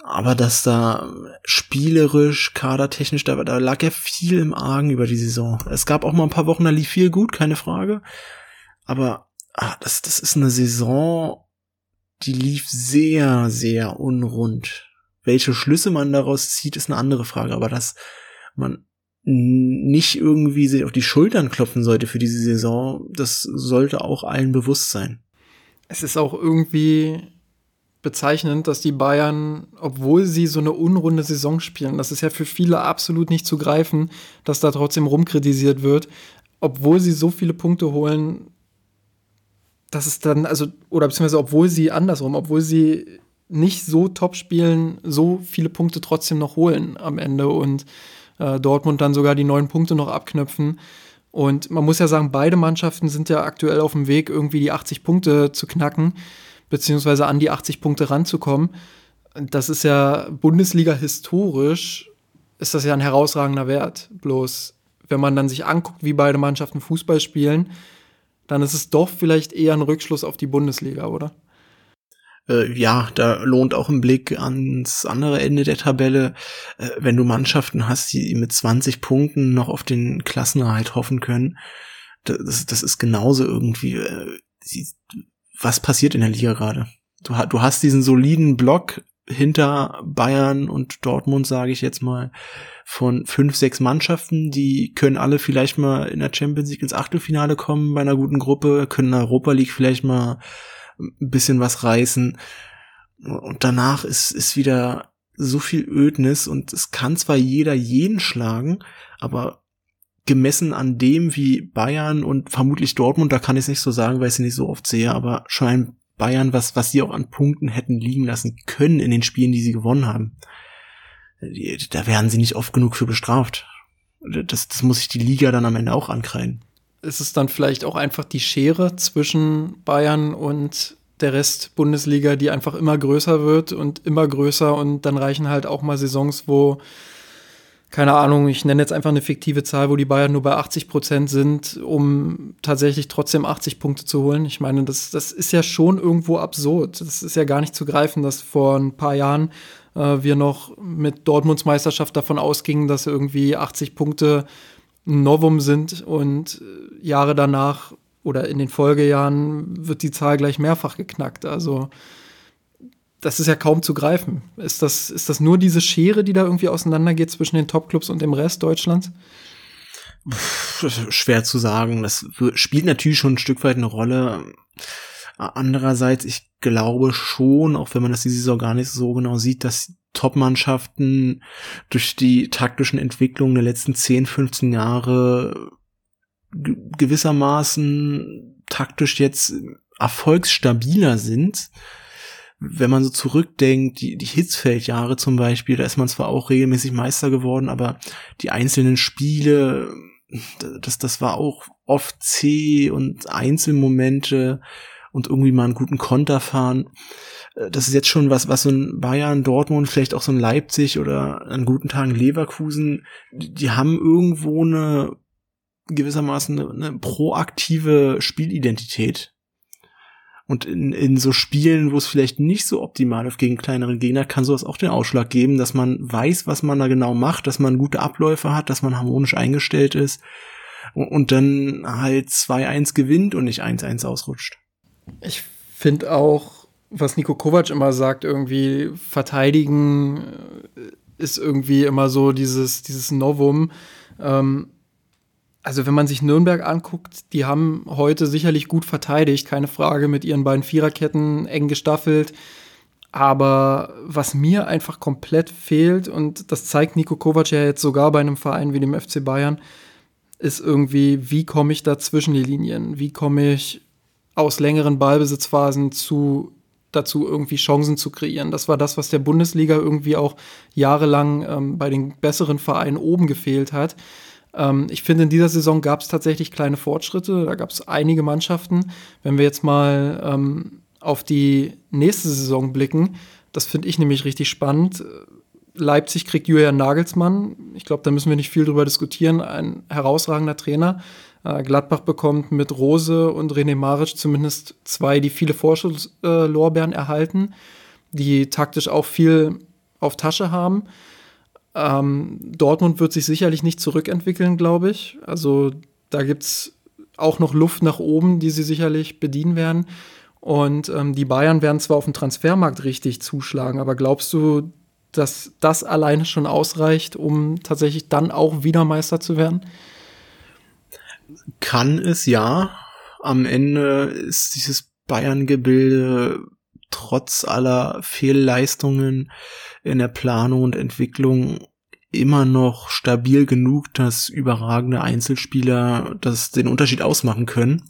Aber dass da spielerisch, kadertechnisch, da, da lag ja viel im Argen über die Saison. Es gab auch mal ein paar Wochen, da lief viel gut, keine Frage. Aber ah, das, das ist eine Saison, die lief sehr, sehr unrund. Welche Schlüsse man daraus zieht, ist eine andere Frage, aber dass man nicht irgendwie sich auf die Schultern klopfen sollte für diese Saison, das sollte auch allen bewusst sein. Es ist auch irgendwie bezeichnend, dass die Bayern, obwohl sie so eine unrunde Saison spielen, das ist ja für viele absolut nicht zu greifen, dass da trotzdem rumkritisiert wird, obwohl sie so viele Punkte holen, dass es dann, also, oder beziehungsweise obwohl sie andersrum, obwohl sie nicht so top spielen, so viele Punkte trotzdem noch holen am Ende und äh, Dortmund dann sogar die neun Punkte noch abknöpfen. Und man muss ja sagen, beide Mannschaften sind ja aktuell auf dem Weg, irgendwie die 80 Punkte zu knacken, beziehungsweise an die 80 Punkte ranzukommen. Das ist ja Bundesliga historisch, ist das ja ein herausragender Wert. Bloß, wenn man dann sich anguckt, wie beide Mannschaften Fußball spielen, dann ist es doch vielleicht eher ein Rückschluss auf die Bundesliga, oder? Äh, ja, da lohnt auch ein Blick ans andere Ende der Tabelle. Äh, wenn du Mannschaften hast, die mit 20 Punkten noch auf den Klassenerhalt hoffen können, das, das ist genauso irgendwie. Äh, was passiert in der Liga gerade? Du, du hast diesen soliden Block hinter Bayern und Dortmund, sage ich jetzt mal, von fünf, sechs Mannschaften, die können alle vielleicht mal in der Champions League ins Achtelfinale kommen bei einer guten Gruppe, können in der Europa League vielleicht mal ein bisschen was reißen. Und danach ist, ist wieder so viel Ödnis und es kann zwar jeder jeden schlagen, aber gemessen an dem, wie Bayern und vermutlich Dortmund, da kann ich es nicht so sagen, weil ich sie nicht so oft sehe, aber schon ein Bayern, was, was sie auch an Punkten hätten liegen lassen können in den Spielen, die sie gewonnen haben. Da werden sie nicht oft genug für bestraft. Das, das muss sich die Liga dann am Ende auch ankreiden. Ist es dann vielleicht auch einfach die Schere zwischen Bayern und der Rest Bundesliga, die einfach immer größer wird und immer größer und dann reichen halt auch mal Saisons, wo keine Ahnung, ich nenne jetzt einfach eine fiktive Zahl, wo die Bayern nur bei 80 Prozent sind, um tatsächlich trotzdem 80 Punkte zu holen. Ich meine, das, das ist ja schon irgendwo absurd. Das ist ja gar nicht zu greifen, dass vor ein paar Jahren äh, wir noch mit Dortmunds Meisterschaft davon ausgingen, dass irgendwie 80 Punkte ein Novum sind und äh, Jahre danach oder in den Folgejahren wird die Zahl gleich mehrfach geknackt. Also das ist ja kaum zu greifen. Ist das, ist das nur diese Schere, die da irgendwie auseinandergeht zwischen den Topclubs und dem Rest Deutschlands? Schwer zu sagen. Das spielt natürlich schon ein Stück weit eine Rolle. Andererseits, ich glaube schon, auch wenn man das diese Saison gar nicht so genau sieht, dass Top-Mannschaften durch die taktischen Entwicklungen der letzten 10, 15 Jahre gewissermaßen taktisch jetzt erfolgsstabiler sind. Wenn man so zurückdenkt, die, die Hitzfeldjahre zum Beispiel, da ist man zwar auch regelmäßig Meister geworden, aber die einzelnen Spiele, das, das war auch oft zäh und Einzelmomente und irgendwie mal einen guten Konter fahren. Äh, das ist jetzt schon was, was so ein Bayern, Dortmund, vielleicht auch so ein Leipzig oder an guten Tagen Leverkusen, die, die haben irgendwo eine gewissermaßen eine, eine proaktive Spielidentität. Und in, in so Spielen, wo es vielleicht nicht so optimal ist gegen kleinere Gegner, kann sowas auch den Ausschlag geben, dass man weiß, was man da genau macht, dass man gute Abläufe hat, dass man harmonisch eingestellt ist und, und dann halt 2-1 gewinnt und nicht 1-1 ausrutscht. Ich finde auch, was Nico Kovac immer sagt, irgendwie verteidigen äh, ist irgendwie immer so dieses, dieses Novum. Ähm, also wenn man sich Nürnberg anguckt, die haben heute sicherlich gut verteidigt, keine Frage, mit ihren beiden Viererketten eng gestaffelt. Aber was mir einfach komplett fehlt, und das zeigt Nico Kovac ja jetzt sogar bei einem Verein wie dem FC Bayern, ist irgendwie, wie komme ich da zwischen die Linien? Wie komme ich aus längeren Ballbesitzphasen zu dazu, irgendwie Chancen zu kreieren. Das war das, was der Bundesliga irgendwie auch jahrelang ähm, bei den besseren Vereinen oben gefehlt hat. Ähm, ich finde, in dieser Saison gab es tatsächlich kleine Fortschritte. Da gab es einige Mannschaften. Wenn wir jetzt mal ähm, auf die nächste Saison blicken, das finde ich nämlich richtig spannend. Leipzig kriegt Julian Nagelsmann. Ich glaube, da müssen wir nicht viel drüber diskutieren. Ein herausragender Trainer. Äh, Gladbach bekommt mit Rose und René Maric zumindest zwei, die viele Vorschusslorbeeren erhalten, die taktisch auch viel auf Tasche haben. Ähm, Dortmund wird sich sicherlich nicht zurückentwickeln, glaube ich. Also da gibt es auch noch Luft nach oben, die sie sicherlich bedienen werden. Und ähm, die Bayern werden zwar auf dem Transfermarkt richtig zuschlagen, aber glaubst du, dass das alleine schon ausreicht, um tatsächlich dann auch wieder Meister zu werden? Kann es ja. Am Ende ist dieses Bayern-Gebilde trotz aller Fehlleistungen in der Planung und Entwicklung immer noch stabil genug, dass überragende Einzelspieler das den Unterschied ausmachen können.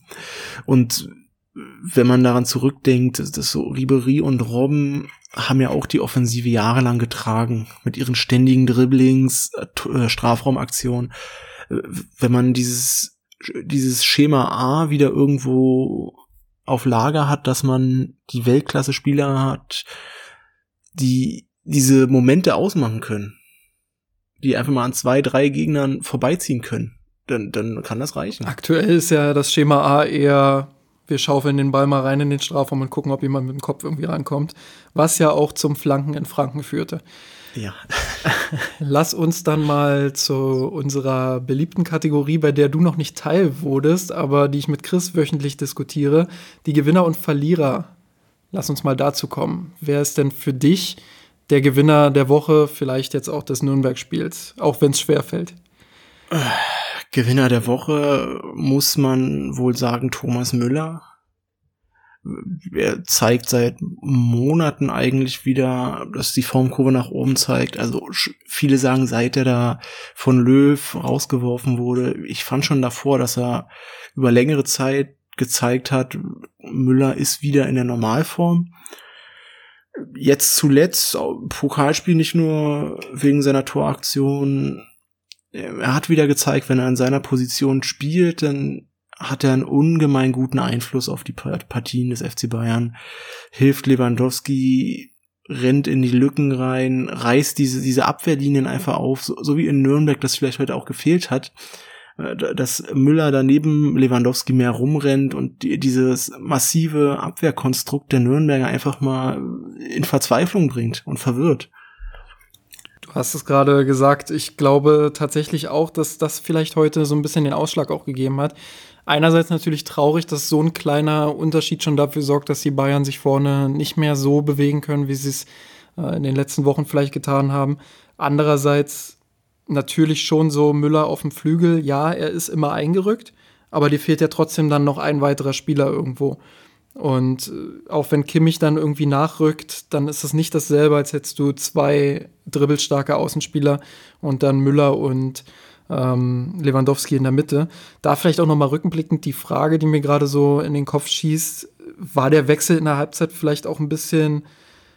Und wenn man daran zurückdenkt, dass so Ribery und Robben haben ja auch die Offensive jahrelang getragen mit ihren ständigen Dribblings, äh, Strafraumaktionen. Wenn man dieses dieses Schema A wieder irgendwo auf Lager hat, dass man die Weltklasse-Spieler hat, die diese Momente ausmachen können, die einfach mal an zwei, drei Gegnern vorbeiziehen können, dann, dann kann das reichen. Aktuell ist ja das Schema A eher, wir schaufeln den Ball mal rein in den Strafraum und gucken, ob jemand mit dem Kopf irgendwie rankommt, was ja auch zum Flanken in Franken führte. Ja. *laughs* Lass uns dann mal zu unserer beliebten Kategorie, bei der du noch nicht Teil wurdest, aber die ich mit Chris wöchentlich diskutiere, die Gewinner und Verlierer. Lass uns mal dazu kommen. Wer ist denn für dich der Gewinner der Woche, vielleicht jetzt auch des Nürnberg-Spiels, auch wenn es schwer fällt? Gewinner der Woche muss man wohl sagen Thomas Müller er zeigt seit Monaten eigentlich wieder, dass die Formkurve nach oben zeigt. Also viele sagen, seit er da von Löw rausgeworfen wurde, ich fand schon davor, dass er über längere Zeit gezeigt hat, Müller ist wieder in der Normalform. Jetzt zuletzt Pokalspiel nicht nur wegen seiner Toraktion. Er hat wieder gezeigt, wenn er in seiner Position spielt, dann hat er einen ungemein guten Einfluss auf die Partien des FC Bayern, hilft Lewandowski, rennt in die Lücken rein, reißt diese, diese Abwehrlinien einfach auf, so, so wie in Nürnberg das vielleicht heute auch gefehlt hat, äh, dass Müller daneben Lewandowski mehr rumrennt und die, dieses massive Abwehrkonstrukt der Nürnberger einfach mal in Verzweiflung bringt und verwirrt. Du hast es gerade gesagt, ich glaube tatsächlich auch, dass das vielleicht heute so ein bisschen den Ausschlag auch gegeben hat einerseits natürlich traurig, dass so ein kleiner Unterschied schon dafür sorgt, dass die Bayern sich vorne nicht mehr so bewegen können, wie sie es äh, in den letzten Wochen vielleicht getan haben. Andererseits natürlich schon so Müller auf dem Flügel. Ja, er ist immer eingerückt, aber dir fehlt ja trotzdem dann noch ein weiterer Spieler irgendwo. Und äh, auch wenn Kimmich dann irgendwie nachrückt, dann ist das nicht dasselbe, als hättest du zwei dribbelstarke Außenspieler und dann Müller und ähm, Lewandowski in der Mitte. Da vielleicht auch nochmal rückblickend die Frage, die mir gerade so in den Kopf schießt, war der Wechsel in der Halbzeit vielleicht auch ein bisschen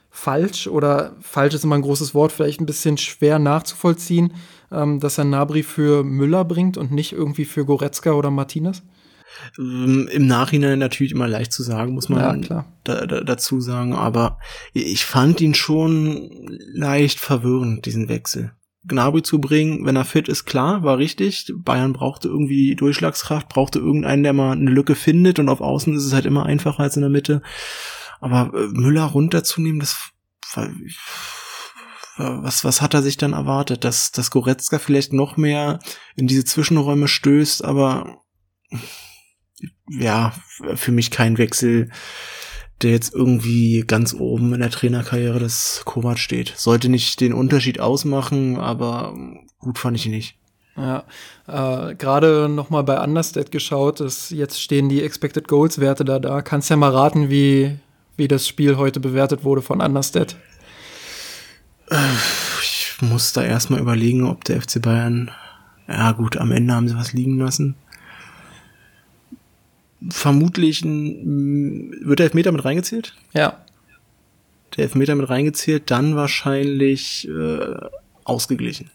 falsch oder falsch ist immer ein großes Wort, vielleicht ein bisschen schwer nachzuvollziehen, ähm, dass er Nabri für Müller bringt und nicht irgendwie für Goretzka oder Martinez? Ähm, Im Nachhinein natürlich immer leicht zu sagen, muss man ja, da, da, dazu sagen, aber ich fand ihn schon leicht verwirrend, diesen Wechsel. Gnabry zu bringen, wenn er fit ist, klar, war richtig. Bayern brauchte irgendwie Durchschlagskraft, brauchte irgendeinen, der mal eine Lücke findet und auf Außen ist es halt immer einfacher als in der Mitte. Aber äh, Müller runterzunehmen, das was, was hat er sich dann erwartet? Dass, dass Goretzka vielleicht noch mehr in diese Zwischenräume stößt, aber ja, für mich kein Wechsel, der jetzt irgendwie ganz oben in der Trainerkarriere des Kovac steht. Sollte nicht den Unterschied ausmachen, aber gut fand ich ihn nicht. Ja, äh, gerade nochmal bei Understat geschaut, ist, jetzt stehen die Expected Goals Werte da da. Kannst ja mal raten, wie, wie das Spiel heute bewertet wurde von Understat. Ich muss da erstmal überlegen, ob der FC Bayern, ja gut, am Ende haben sie was liegen lassen. Vermutlich ein, wird der Elfmeter mit reingezählt? Ja. Der Elfmeter mit reingezählt, dann wahrscheinlich äh, ausgeglichen.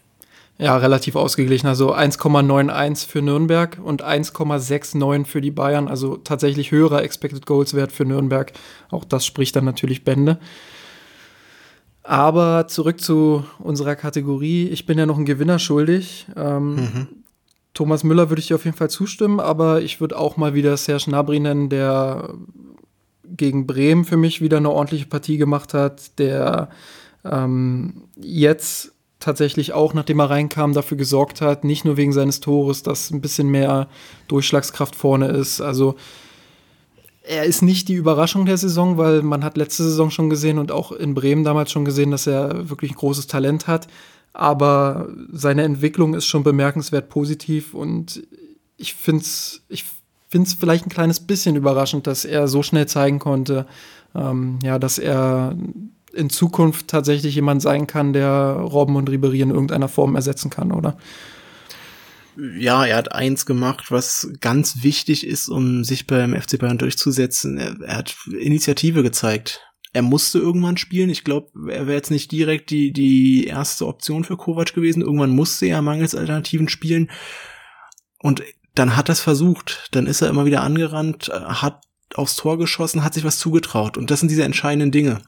Ja, relativ ausgeglichen. Also 1,91 für Nürnberg und 1,69 für die Bayern. Also tatsächlich höherer Expected Goals Wert für Nürnberg. Auch das spricht dann natürlich Bände. Aber zurück zu unserer Kategorie. Ich bin ja noch ein Gewinner schuldig. Ähm, mhm. Thomas Müller würde ich dir auf jeden Fall zustimmen, aber ich würde auch mal wieder Serge Nabri nennen, der gegen Bremen für mich wieder eine ordentliche Partie gemacht hat, der ähm, jetzt tatsächlich auch, nachdem er reinkam, dafür gesorgt hat, nicht nur wegen seines Tores, dass ein bisschen mehr Durchschlagskraft vorne ist. Also er ist nicht die Überraschung der Saison, weil man hat letzte Saison schon gesehen und auch in Bremen damals schon gesehen, dass er wirklich ein großes Talent hat. Aber seine Entwicklung ist schon bemerkenswert positiv und ich finde es ich find's vielleicht ein kleines bisschen überraschend, dass er so schnell zeigen konnte, ähm, ja, dass er in Zukunft tatsächlich jemand sein kann, der Robben und Ribery in irgendeiner Form ersetzen kann, oder? ja, er hat eins gemacht, was ganz wichtig ist, um sich beim FC Bayern durchzusetzen. Er, er hat Initiative gezeigt. Er musste irgendwann spielen. Ich glaube, er wäre jetzt nicht direkt die, die erste Option für Kovac gewesen. Irgendwann musste er mangels Alternativen spielen. Und dann hat er es versucht. Dann ist er immer wieder angerannt, hat aufs Tor geschossen, hat sich was zugetraut. Und das sind diese entscheidenden Dinge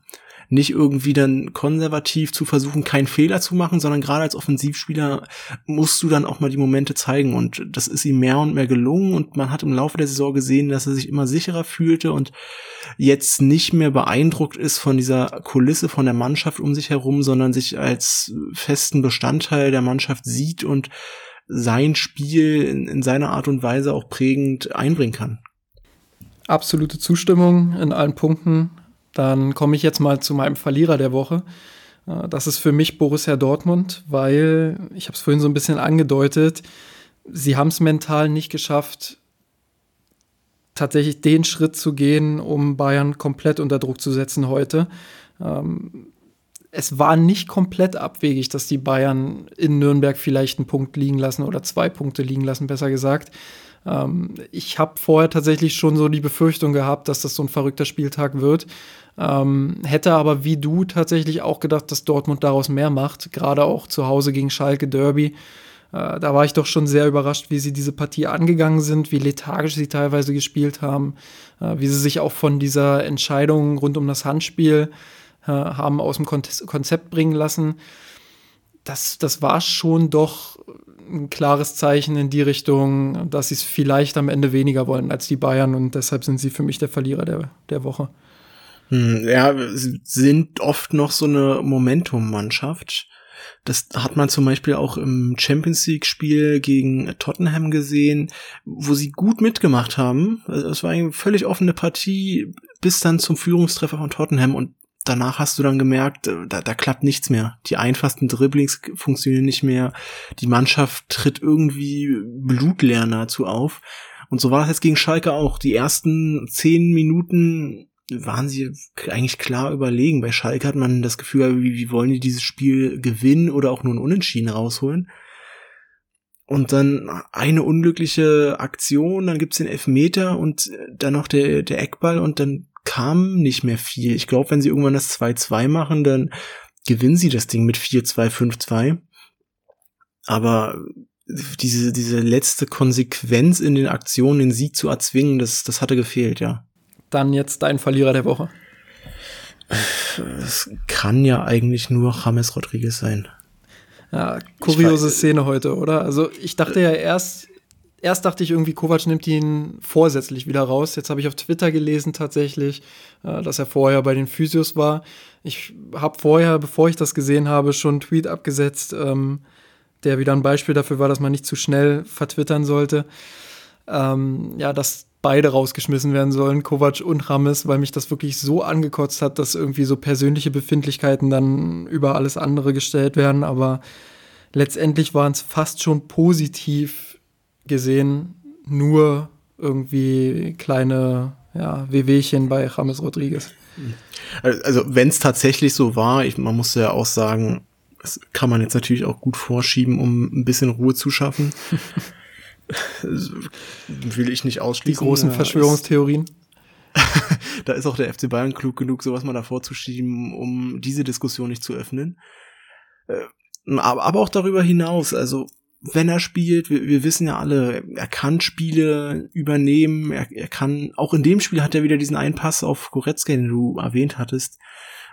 nicht irgendwie dann konservativ zu versuchen, keinen Fehler zu machen, sondern gerade als Offensivspieler musst du dann auch mal die Momente zeigen und das ist ihm mehr und mehr gelungen und man hat im Laufe der Saison gesehen, dass er sich immer sicherer fühlte und jetzt nicht mehr beeindruckt ist von dieser Kulisse von der Mannschaft um sich herum, sondern sich als festen Bestandteil der Mannschaft sieht und sein Spiel in, in seiner Art und Weise auch prägend einbringen kann. Absolute Zustimmung in allen Punkten. Dann komme ich jetzt mal zu meinem Verlierer der Woche. Äh, das ist für mich Borussia Dortmund, weil, ich habe es vorhin so ein bisschen angedeutet, sie haben es mental nicht geschafft, tatsächlich den Schritt zu gehen, um Bayern komplett unter Druck zu setzen heute. Ähm, es war nicht komplett abwegig, dass die Bayern in Nürnberg vielleicht einen Punkt liegen lassen oder zwei Punkte liegen lassen, besser gesagt. Ähm, ich habe vorher tatsächlich schon so die Befürchtung gehabt, dass das so ein verrückter Spieltag wird. Ähm, hätte aber wie du tatsächlich auch gedacht, dass Dortmund daraus mehr macht, gerade auch zu Hause gegen Schalke Derby. Äh, da war ich doch schon sehr überrascht, wie sie diese Partie angegangen sind, wie lethargisch sie teilweise gespielt haben, äh, wie sie sich auch von dieser Entscheidung rund um das Handspiel äh, haben aus dem Konzept bringen lassen. Das, das war schon doch ein klares Zeichen in die Richtung, dass sie es vielleicht am Ende weniger wollen als die Bayern und deshalb sind sie für mich der Verlierer der, der Woche. Hm, ja, sind oft noch so eine Momentum-Mannschaft. Das hat man zum Beispiel auch im Champions League-Spiel gegen Tottenham gesehen, wo sie gut mitgemacht haben. Also es war eine völlig offene Partie bis dann zum Führungstreffer von Tottenham und danach hast du dann gemerkt, äh, da, da klappt nichts mehr. Die einfachsten Dribblings funktionieren nicht mehr. Die Mannschaft tritt irgendwie blutleer nahezu auf. Und so war das jetzt gegen Schalke auch. Die ersten zehn Minuten waren sie eigentlich klar überlegen. Bei Schalke hat man das Gefühl, wie, wie wollen die dieses Spiel gewinnen oder auch nur ein Unentschieden rausholen. Und dann eine unglückliche Aktion, dann gibt's den Elfmeter und dann noch der, der Eckball und dann kam nicht mehr viel. Ich glaube, wenn sie irgendwann das 2-2 machen, dann gewinnen sie das Ding mit 4-2, 5-2. Aber diese, diese letzte Konsequenz in den Aktionen, den Sieg zu erzwingen, das, das hatte gefehlt, ja dann jetzt dein Verlierer der Woche? Es kann ja eigentlich nur James Rodriguez sein. Ja, kuriose Szene heute, oder? Also ich dachte ja erst, erst dachte ich irgendwie, Kovac nimmt ihn vorsätzlich wieder raus. Jetzt habe ich auf Twitter gelesen tatsächlich, äh, dass er vorher bei den Physios war. Ich habe vorher, bevor ich das gesehen habe, schon einen Tweet abgesetzt, ähm, der wieder ein Beispiel dafür war, dass man nicht zu schnell vertwittern sollte. Ähm, ja, dass beide rausgeschmissen werden sollen, Kovac und Rames, weil mich das wirklich so angekotzt hat, dass irgendwie so persönliche Befindlichkeiten dann über alles andere gestellt werden. Aber letztendlich waren es fast schon positiv gesehen nur irgendwie kleine ja, Wehwehchen bei James Rodriguez. Also wenn es tatsächlich so war, ich, man muss ja auch sagen, das kann man jetzt natürlich auch gut vorschieben, um ein bisschen Ruhe zu schaffen. *laughs* will ich nicht ausschließen. Die großen Verschwörungstheorien. *laughs* da ist auch der FC Bayern klug genug, sowas mal davor zu schieben, um diese Diskussion nicht zu öffnen. Äh, aber, aber auch darüber hinaus, also wenn er spielt, wir, wir wissen ja alle, er kann Spiele übernehmen, er, er kann, auch in dem Spiel hat er wieder diesen einen Pass auf Goretzka, den du erwähnt hattest.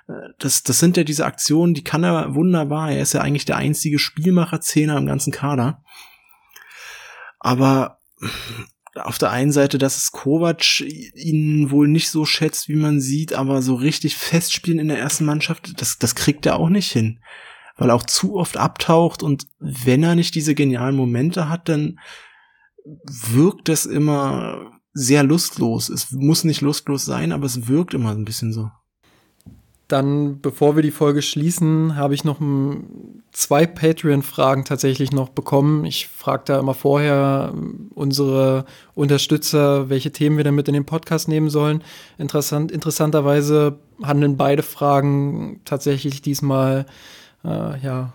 Äh, das, das sind ja diese Aktionen, die kann er wunderbar. Er ist ja eigentlich der einzige Spielmacher-Zehner im ganzen Kader. Aber auf der einen Seite, dass es Kovac ihn wohl nicht so schätzt, wie man sieht, aber so richtig festspielen in der ersten Mannschaft, das, das kriegt er auch nicht hin weil er auch zu oft abtaucht und wenn er nicht diese genialen Momente hat, dann wirkt das immer sehr lustlos. Es muss nicht lustlos sein, aber es wirkt immer ein bisschen so. Dann, bevor wir die Folge schließen, habe ich noch zwei Patreon-Fragen tatsächlich noch bekommen. Ich frage da immer vorher unsere Unterstützer, welche Themen wir damit in den Podcast nehmen sollen. Interessant, interessanterweise handeln beide Fragen tatsächlich diesmal äh, ja,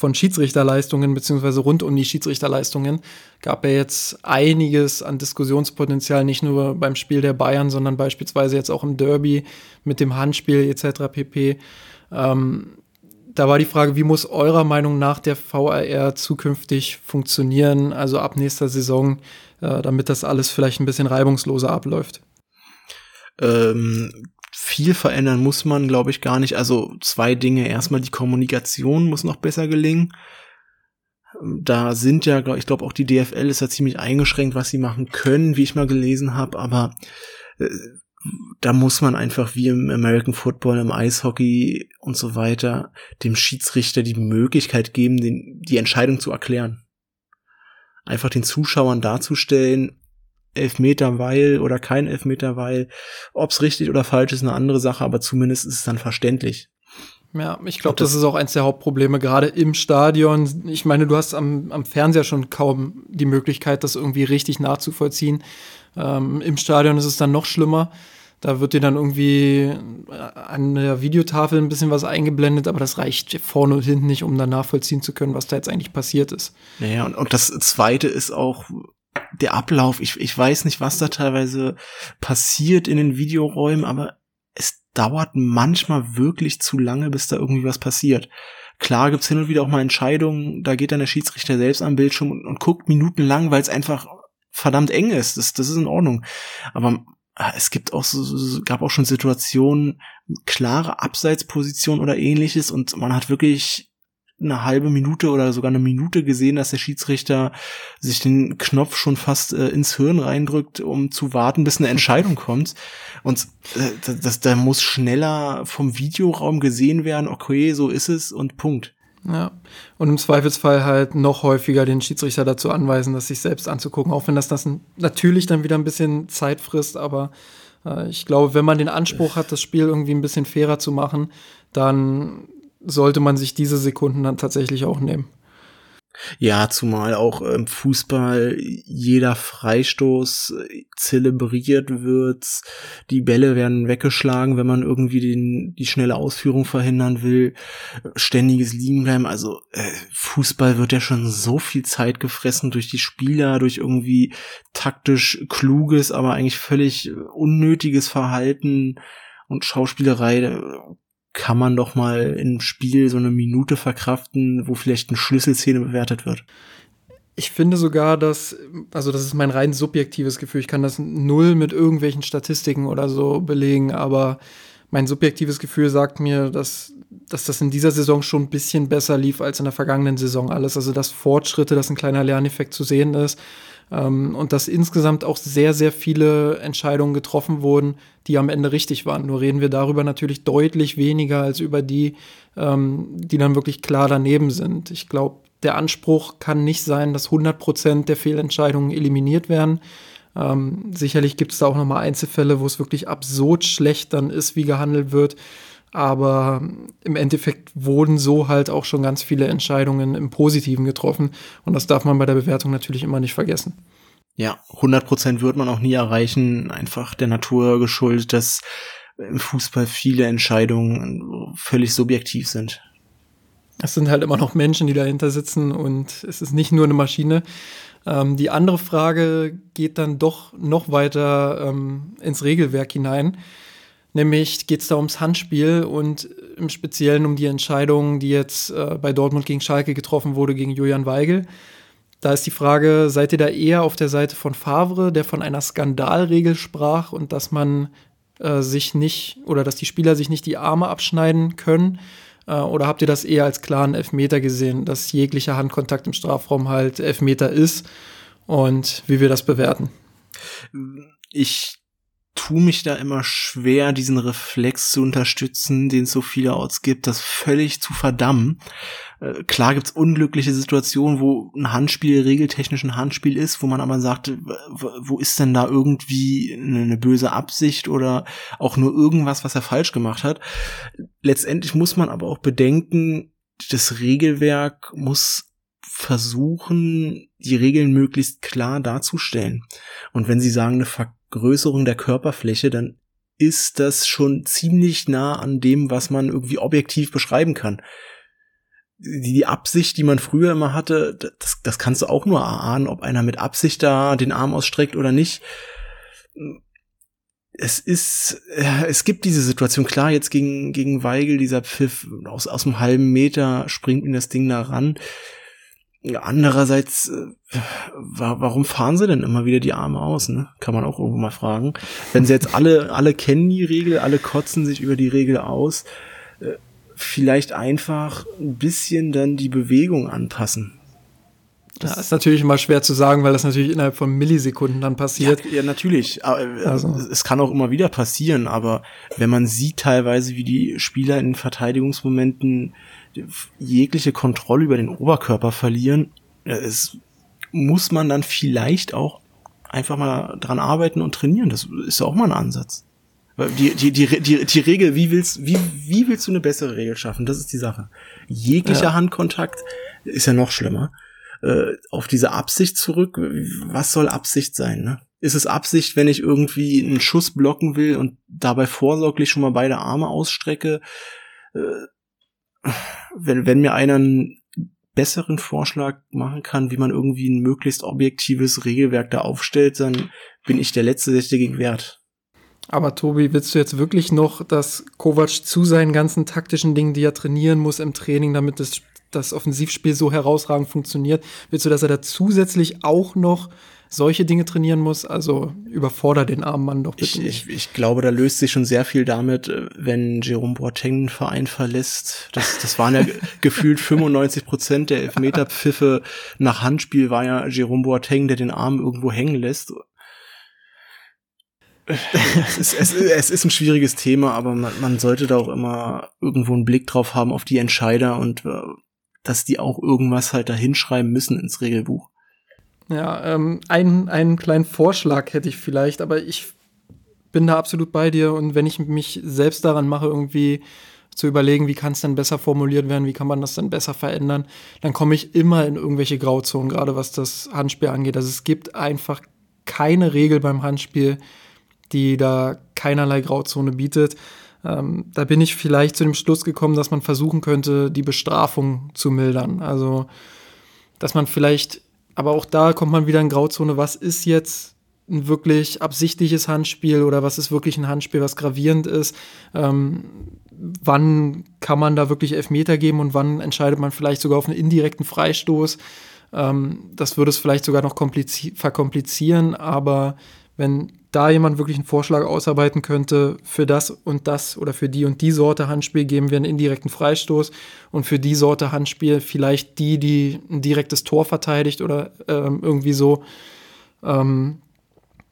von Schiedsrichterleistungen beziehungsweise rund um die Schiedsrichterleistungen gab er jetzt einiges an Diskussionspotenzial, nicht nur beim Spiel der Bayern, sondern beispielsweise jetzt auch im Derby mit dem Handspiel etc. pp. Ähm, da war die Frage, wie muss eurer Meinung nach der VAR zukünftig funktionieren, also ab nächster Saison, äh, damit das alles vielleicht ein bisschen reibungsloser abläuft? Ähm, viel verändern muss man, glaube ich, gar nicht. Also zwei Dinge. Erstmal die Kommunikation muss noch besser gelingen. Da sind ja, ich glaube, auch die DFL ist ja ziemlich eingeschränkt, was sie machen können, wie ich mal gelesen habe, aber äh, da muss man einfach wie im American Football, im Eishockey und so weiter dem Schiedsrichter die Möglichkeit geben, den, die Entscheidung zu erklären. Einfach den Zuschauern darzustellen, Elfmeter weil oder kein Elfmeter weil. Ob's richtig oder falsch ist, eine andere Sache, aber zumindest ist es dann verständlich. Ja, ich glaube, das, das, ist auch eins der Hauptprobleme, gerade im Stadion. Ich meine, du hast am, am Fernseher schon kaum die Möglichkeit, das irgendwie richtig nachzuvollziehen. Ähm, Im Stadion ist es dann noch schlimmer. Da wird dir dann irgendwie an der Videotafel ein bisschen was eingeblendet, aber das reicht vorne und hinten nicht, um dann nachvollziehen zu können, was da jetzt eigentlich passiert ist. Naja, und, und das Zweite ist auch, der Ablauf, ich, ich weiß nicht, was da teilweise passiert in den Videoräumen, aber es dauert manchmal wirklich zu lange, bis da irgendwie was passiert. Klar gibt's hin und wieder auch mal Entscheidungen, da geht dann der Schiedsrichter selbst am Bildschirm und, und guckt minutenlang, weil es einfach verdammt eng ist. Das, das ist in Ordnung. Aber äh, es gibt auch so, gab auch schon Situationen, klare Abseitsposition oder ähnliches und man hat wirklich eine halbe Minute oder sogar eine Minute gesehen, dass der Schiedsrichter sich den Knopf schon fast äh, ins Hirn reindrückt, um zu warten, bis eine Entscheidung kommt. Und äh, das, da muss schneller vom Videoraum gesehen werden, okay, so ist es und Punkt. Ja, und im Zweifelsfall halt noch häufiger den Schiedsrichter dazu anweisen, das sich selbst anzugucken, auch wenn das, das natürlich dann wieder ein bisschen Zeit frisst, aber äh, ich glaube, wenn man den Anspruch hat, das Spiel irgendwie ein bisschen fairer zu machen, dann sollte man sich diese Sekunden dann tatsächlich auch nehmen. Ja, zumal auch im Fußball jeder Freistoß äh, zelebriert wird. Die Bälle werden weggeschlagen, wenn man irgendwie den, die schnelle Ausführung verhindern will. Ständiges Liegenbleiben. Also äh, Fußball wird ja schon so viel Zeit gefressen durch die Spieler, durch irgendwie taktisch kluges, aber eigentlich völlig unnötiges Verhalten und Schauspielerei kann man doch mal im Spiel so eine Minute verkraften, wo vielleicht eine Schlüsselszene bewertet wird. Ich finde sogar, dass, also das ist mein rein subjektives Gefühl, ich kann das null mit irgendwelchen Statistiken oder so belegen, aber mein subjektives Gefühl sagt mir, dass, dass das in dieser Saison schon ein bisschen besser lief als in der vergangenen Saison alles. Also dass Fortschritte, dass ein kleiner Lerneffekt zu sehen ist. Ähm, und dass insgesamt auch sehr, sehr viele Entscheidungen getroffen wurden, die am Ende richtig waren. Nur reden wir darüber natürlich deutlich weniger als über die, ähm, die dann wirklich klar daneben sind. Ich glaube, der Anspruch kann nicht sein, dass 100 Prozent der Fehlentscheidungen eliminiert werden. Ähm, sicherlich gibt es da auch noch mal Einzelfälle, wo es wirklich absurd schlecht dann ist, wie gehandelt wird. Aber im Endeffekt wurden so halt auch schon ganz viele Entscheidungen im Positiven getroffen. Und das darf man bei der Bewertung natürlich immer nicht vergessen. Ja, 100 Prozent wird man auch nie erreichen. Einfach der Natur geschuldet, dass im Fußball viele Entscheidungen völlig subjektiv sind. Es sind halt immer noch Menschen, die dahinter sitzen und es ist nicht nur eine Maschine. Ähm, die andere Frage geht dann doch noch weiter ähm, ins Regelwerk hinein. Nämlich geht es da ums Handspiel und im Speziellen um die Entscheidung, die jetzt äh, bei Dortmund gegen Schalke getroffen wurde, gegen Julian Weigel. Da ist die Frage, seid ihr da eher auf der Seite von Favre, der von einer Skandalregel sprach und dass man äh, sich nicht oder dass die Spieler sich nicht die Arme abschneiden können? Äh, oder habt ihr das eher als klaren Elfmeter gesehen, dass jeglicher Handkontakt im Strafraum halt Elfmeter ist und wie wir das bewerten? Ich tue mich da immer schwer, diesen Reflex zu unterstützen, den es so vielerorts gibt, das völlig zu verdammen. Äh, klar gibt's unglückliche Situationen, wo ein Handspiel regeltechnisch ein Handspiel ist, wo man aber sagt, wo ist denn da irgendwie eine böse Absicht oder auch nur irgendwas, was er falsch gemacht hat. Letztendlich muss man aber auch bedenken, das Regelwerk muss versuchen, die Regeln möglichst klar darzustellen. Und wenn Sie sagen, eine Vergrößerung der Körperfläche, dann ist das schon ziemlich nah an dem, was man irgendwie objektiv beschreiben kann die Absicht, die man früher immer hatte, das, das kannst du auch nur erahnen, ob einer mit Absicht da den Arm ausstreckt oder nicht. Es ist, es gibt diese Situation, klar, jetzt gegen, gegen Weigel, dieser Pfiff aus, aus einem halben Meter springt ihm das Ding da ran. Andererseits, äh, warum fahren sie denn immer wieder die Arme aus? Ne? Kann man auch irgendwo mal fragen. Wenn sie jetzt alle, alle kennen die Regel, alle kotzen sich über die Regel aus, äh, vielleicht einfach ein bisschen dann die Bewegung anpassen. Das ja, ist natürlich immer schwer zu sagen, weil das natürlich innerhalb von Millisekunden dann passiert. Ja, ja natürlich. Äh, also. Es kann auch immer wieder passieren, aber wenn man sieht teilweise, wie die Spieler in Verteidigungsmomenten jegliche Kontrolle über den Oberkörper verlieren, es muss man dann vielleicht auch einfach mal dran arbeiten und trainieren. Das ist ja auch mal ein Ansatz. Die, die, die, die, die Regel, wie willst, wie, wie willst du eine bessere Regel schaffen? Das ist die Sache. Jeglicher ja. Handkontakt ist ja noch schlimmer. Äh, auf diese Absicht zurück, was soll Absicht sein, ne? Ist es Absicht, wenn ich irgendwie einen Schuss blocken will und dabei vorsorglich schon mal beide Arme ausstrecke? Äh, wenn, wenn mir einer einen besseren Vorschlag machen kann, wie man irgendwie ein möglichst objektives Regelwerk da aufstellt, dann bin ich der Letzte, der sich dagegen wehrt. Aber Tobi, willst du jetzt wirklich noch, dass Kovac zu seinen ganzen taktischen Dingen, die er trainieren muss im Training, damit das, das Offensivspiel so herausragend funktioniert, willst du, dass er da zusätzlich auch noch solche Dinge trainieren muss? Also überfordert den armen Mann doch bitte. Ich, ich, ich, glaube, da löst sich schon sehr viel damit, äh, wenn Jerome Boateng den Verein verlässt. Das, das waren ja *laughs* gefühlt 95 Prozent der Elfmeterpfiffe nach Handspiel war ja Jerome Boateng, der den Arm irgendwo hängen lässt es, ist, es, es, ist ein schwieriges Thema, aber man, man, sollte da auch immer irgendwo einen Blick drauf haben auf die Entscheider und äh, dass die auch irgendwas halt da hinschreiben müssen ins Regelbuch. Ja, ähm, einen, einen kleinen Vorschlag hätte ich vielleicht, aber ich bin da absolut bei dir und wenn ich mich selbst daran mache, irgendwie zu überlegen, wie kann es denn besser formuliert werden, wie kann man das denn besser verändern, dann komme ich immer in irgendwelche Grauzonen, gerade was das Handspiel angeht. Also es gibt einfach keine Regel beim Handspiel, die da keinerlei Grauzone bietet. Ähm, da bin ich vielleicht zu dem Schluss gekommen, dass man versuchen könnte, die Bestrafung zu mildern. Also, dass man vielleicht, aber auch da kommt man wieder in Grauzone, was ist jetzt ein wirklich absichtliches Handspiel oder was ist wirklich ein Handspiel, was gravierend ist? Ähm, wann kann man da wirklich Elfmeter geben und wann entscheidet man vielleicht sogar auf einen indirekten Freistoß? Ähm, das würde es vielleicht sogar noch verkomplizieren, aber wenn da jemand wirklich einen Vorschlag ausarbeiten könnte, für das und das oder für die und die Sorte Handspiel geben wir einen indirekten Freistoß und für die Sorte Handspiel vielleicht die, die ein direktes Tor verteidigt oder ähm, irgendwie so. Ähm,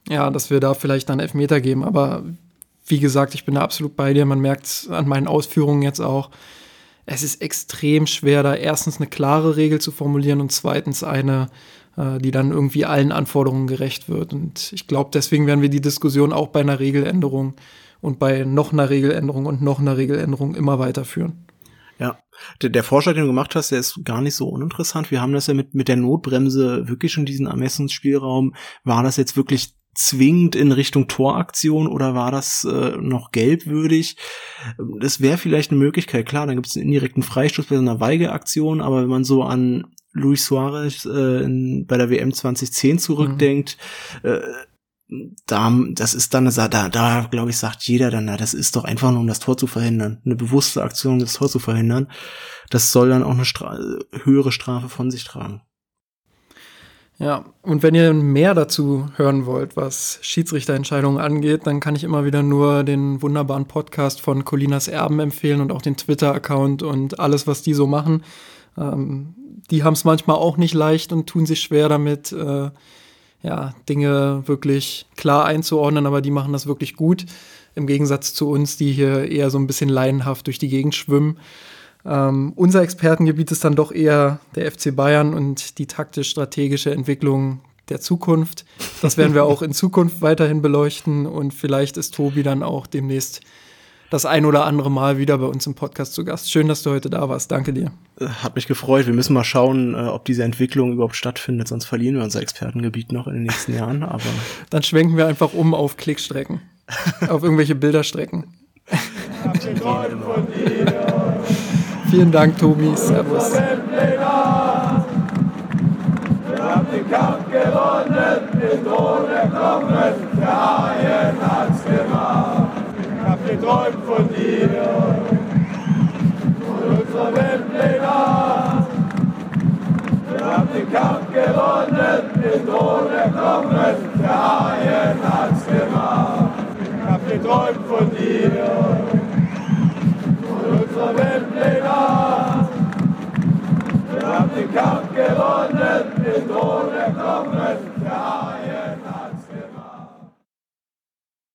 ja, dass wir da vielleicht dann Elfmeter geben. Aber wie gesagt, ich bin da absolut bei dir. Man merkt es an meinen Ausführungen jetzt auch. Es ist extrem schwer, da erstens eine klare Regel zu formulieren und zweitens eine, die dann irgendwie allen Anforderungen gerecht wird. Und ich glaube, deswegen werden wir die Diskussion auch bei einer Regeländerung und bei noch einer Regeländerung und noch einer Regeländerung immer weiterführen. Ja, der, der Vorschlag, den du gemacht hast, der ist gar nicht so uninteressant. Wir haben das ja mit, mit der Notbremse wirklich schon diesen Ermessensspielraum. War das jetzt wirklich zwingend in Richtung Toraktion oder war das äh, noch gelbwürdig? Das wäre vielleicht eine Möglichkeit. Klar, dann gibt es einen indirekten Freistoß bei so einer Weigeaktion, aber wenn man so an Luis Suarez äh, in, bei der WM 2010 zurückdenkt, mhm. äh, da, das ist dann, da, da glaube ich, sagt jeder dann, na, das ist doch einfach nur, um das Tor zu verhindern. Eine bewusste Aktion, um das Tor zu verhindern. Das soll dann auch eine Stra höhere Strafe von sich tragen. Ja, und wenn ihr mehr dazu hören wollt, was Schiedsrichterentscheidungen angeht, dann kann ich immer wieder nur den wunderbaren Podcast von Colinas Erben empfehlen und auch den Twitter-Account und alles, was die so machen. Ähm, die haben es manchmal auch nicht leicht und tun sich schwer damit, äh, ja, Dinge wirklich klar einzuordnen, aber die machen das wirklich gut. Im Gegensatz zu uns, die hier eher so ein bisschen laienhaft durch die Gegend schwimmen. Ähm, unser Expertengebiet ist dann doch eher der FC Bayern und die taktisch-strategische Entwicklung der Zukunft. Das werden wir auch in Zukunft weiterhin beleuchten und vielleicht ist Tobi dann auch demnächst das ein oder andere Mal wieder bei uns im Podcast zu Gast. Schön, dass du heute da warst. Danke dir. Äh, hat mich gefreut. Wir müssen mal schauen, äh, ob diese Entwicklung überhaupt stattfindet, sonst verlieren wir unser Expertengebiet noch in den nächsten Jahren. Aber *laughs* dann schwenken wir einfach um auf Klickstrecken, *laughs* auf irgendwelche Bilderstrecken. *laughs* Vielen Dank, Tobi. Servus. Welt träumt von dir. Und unser Weltpläner, wir haben den Kampf gewonnen, den Thron erklommen, der Haien hat's gemacht. Ich hab geträumt von dir. Und unser Weltpläner, wir haben den Kampf gewonnen, den Thron erklommen, der Haien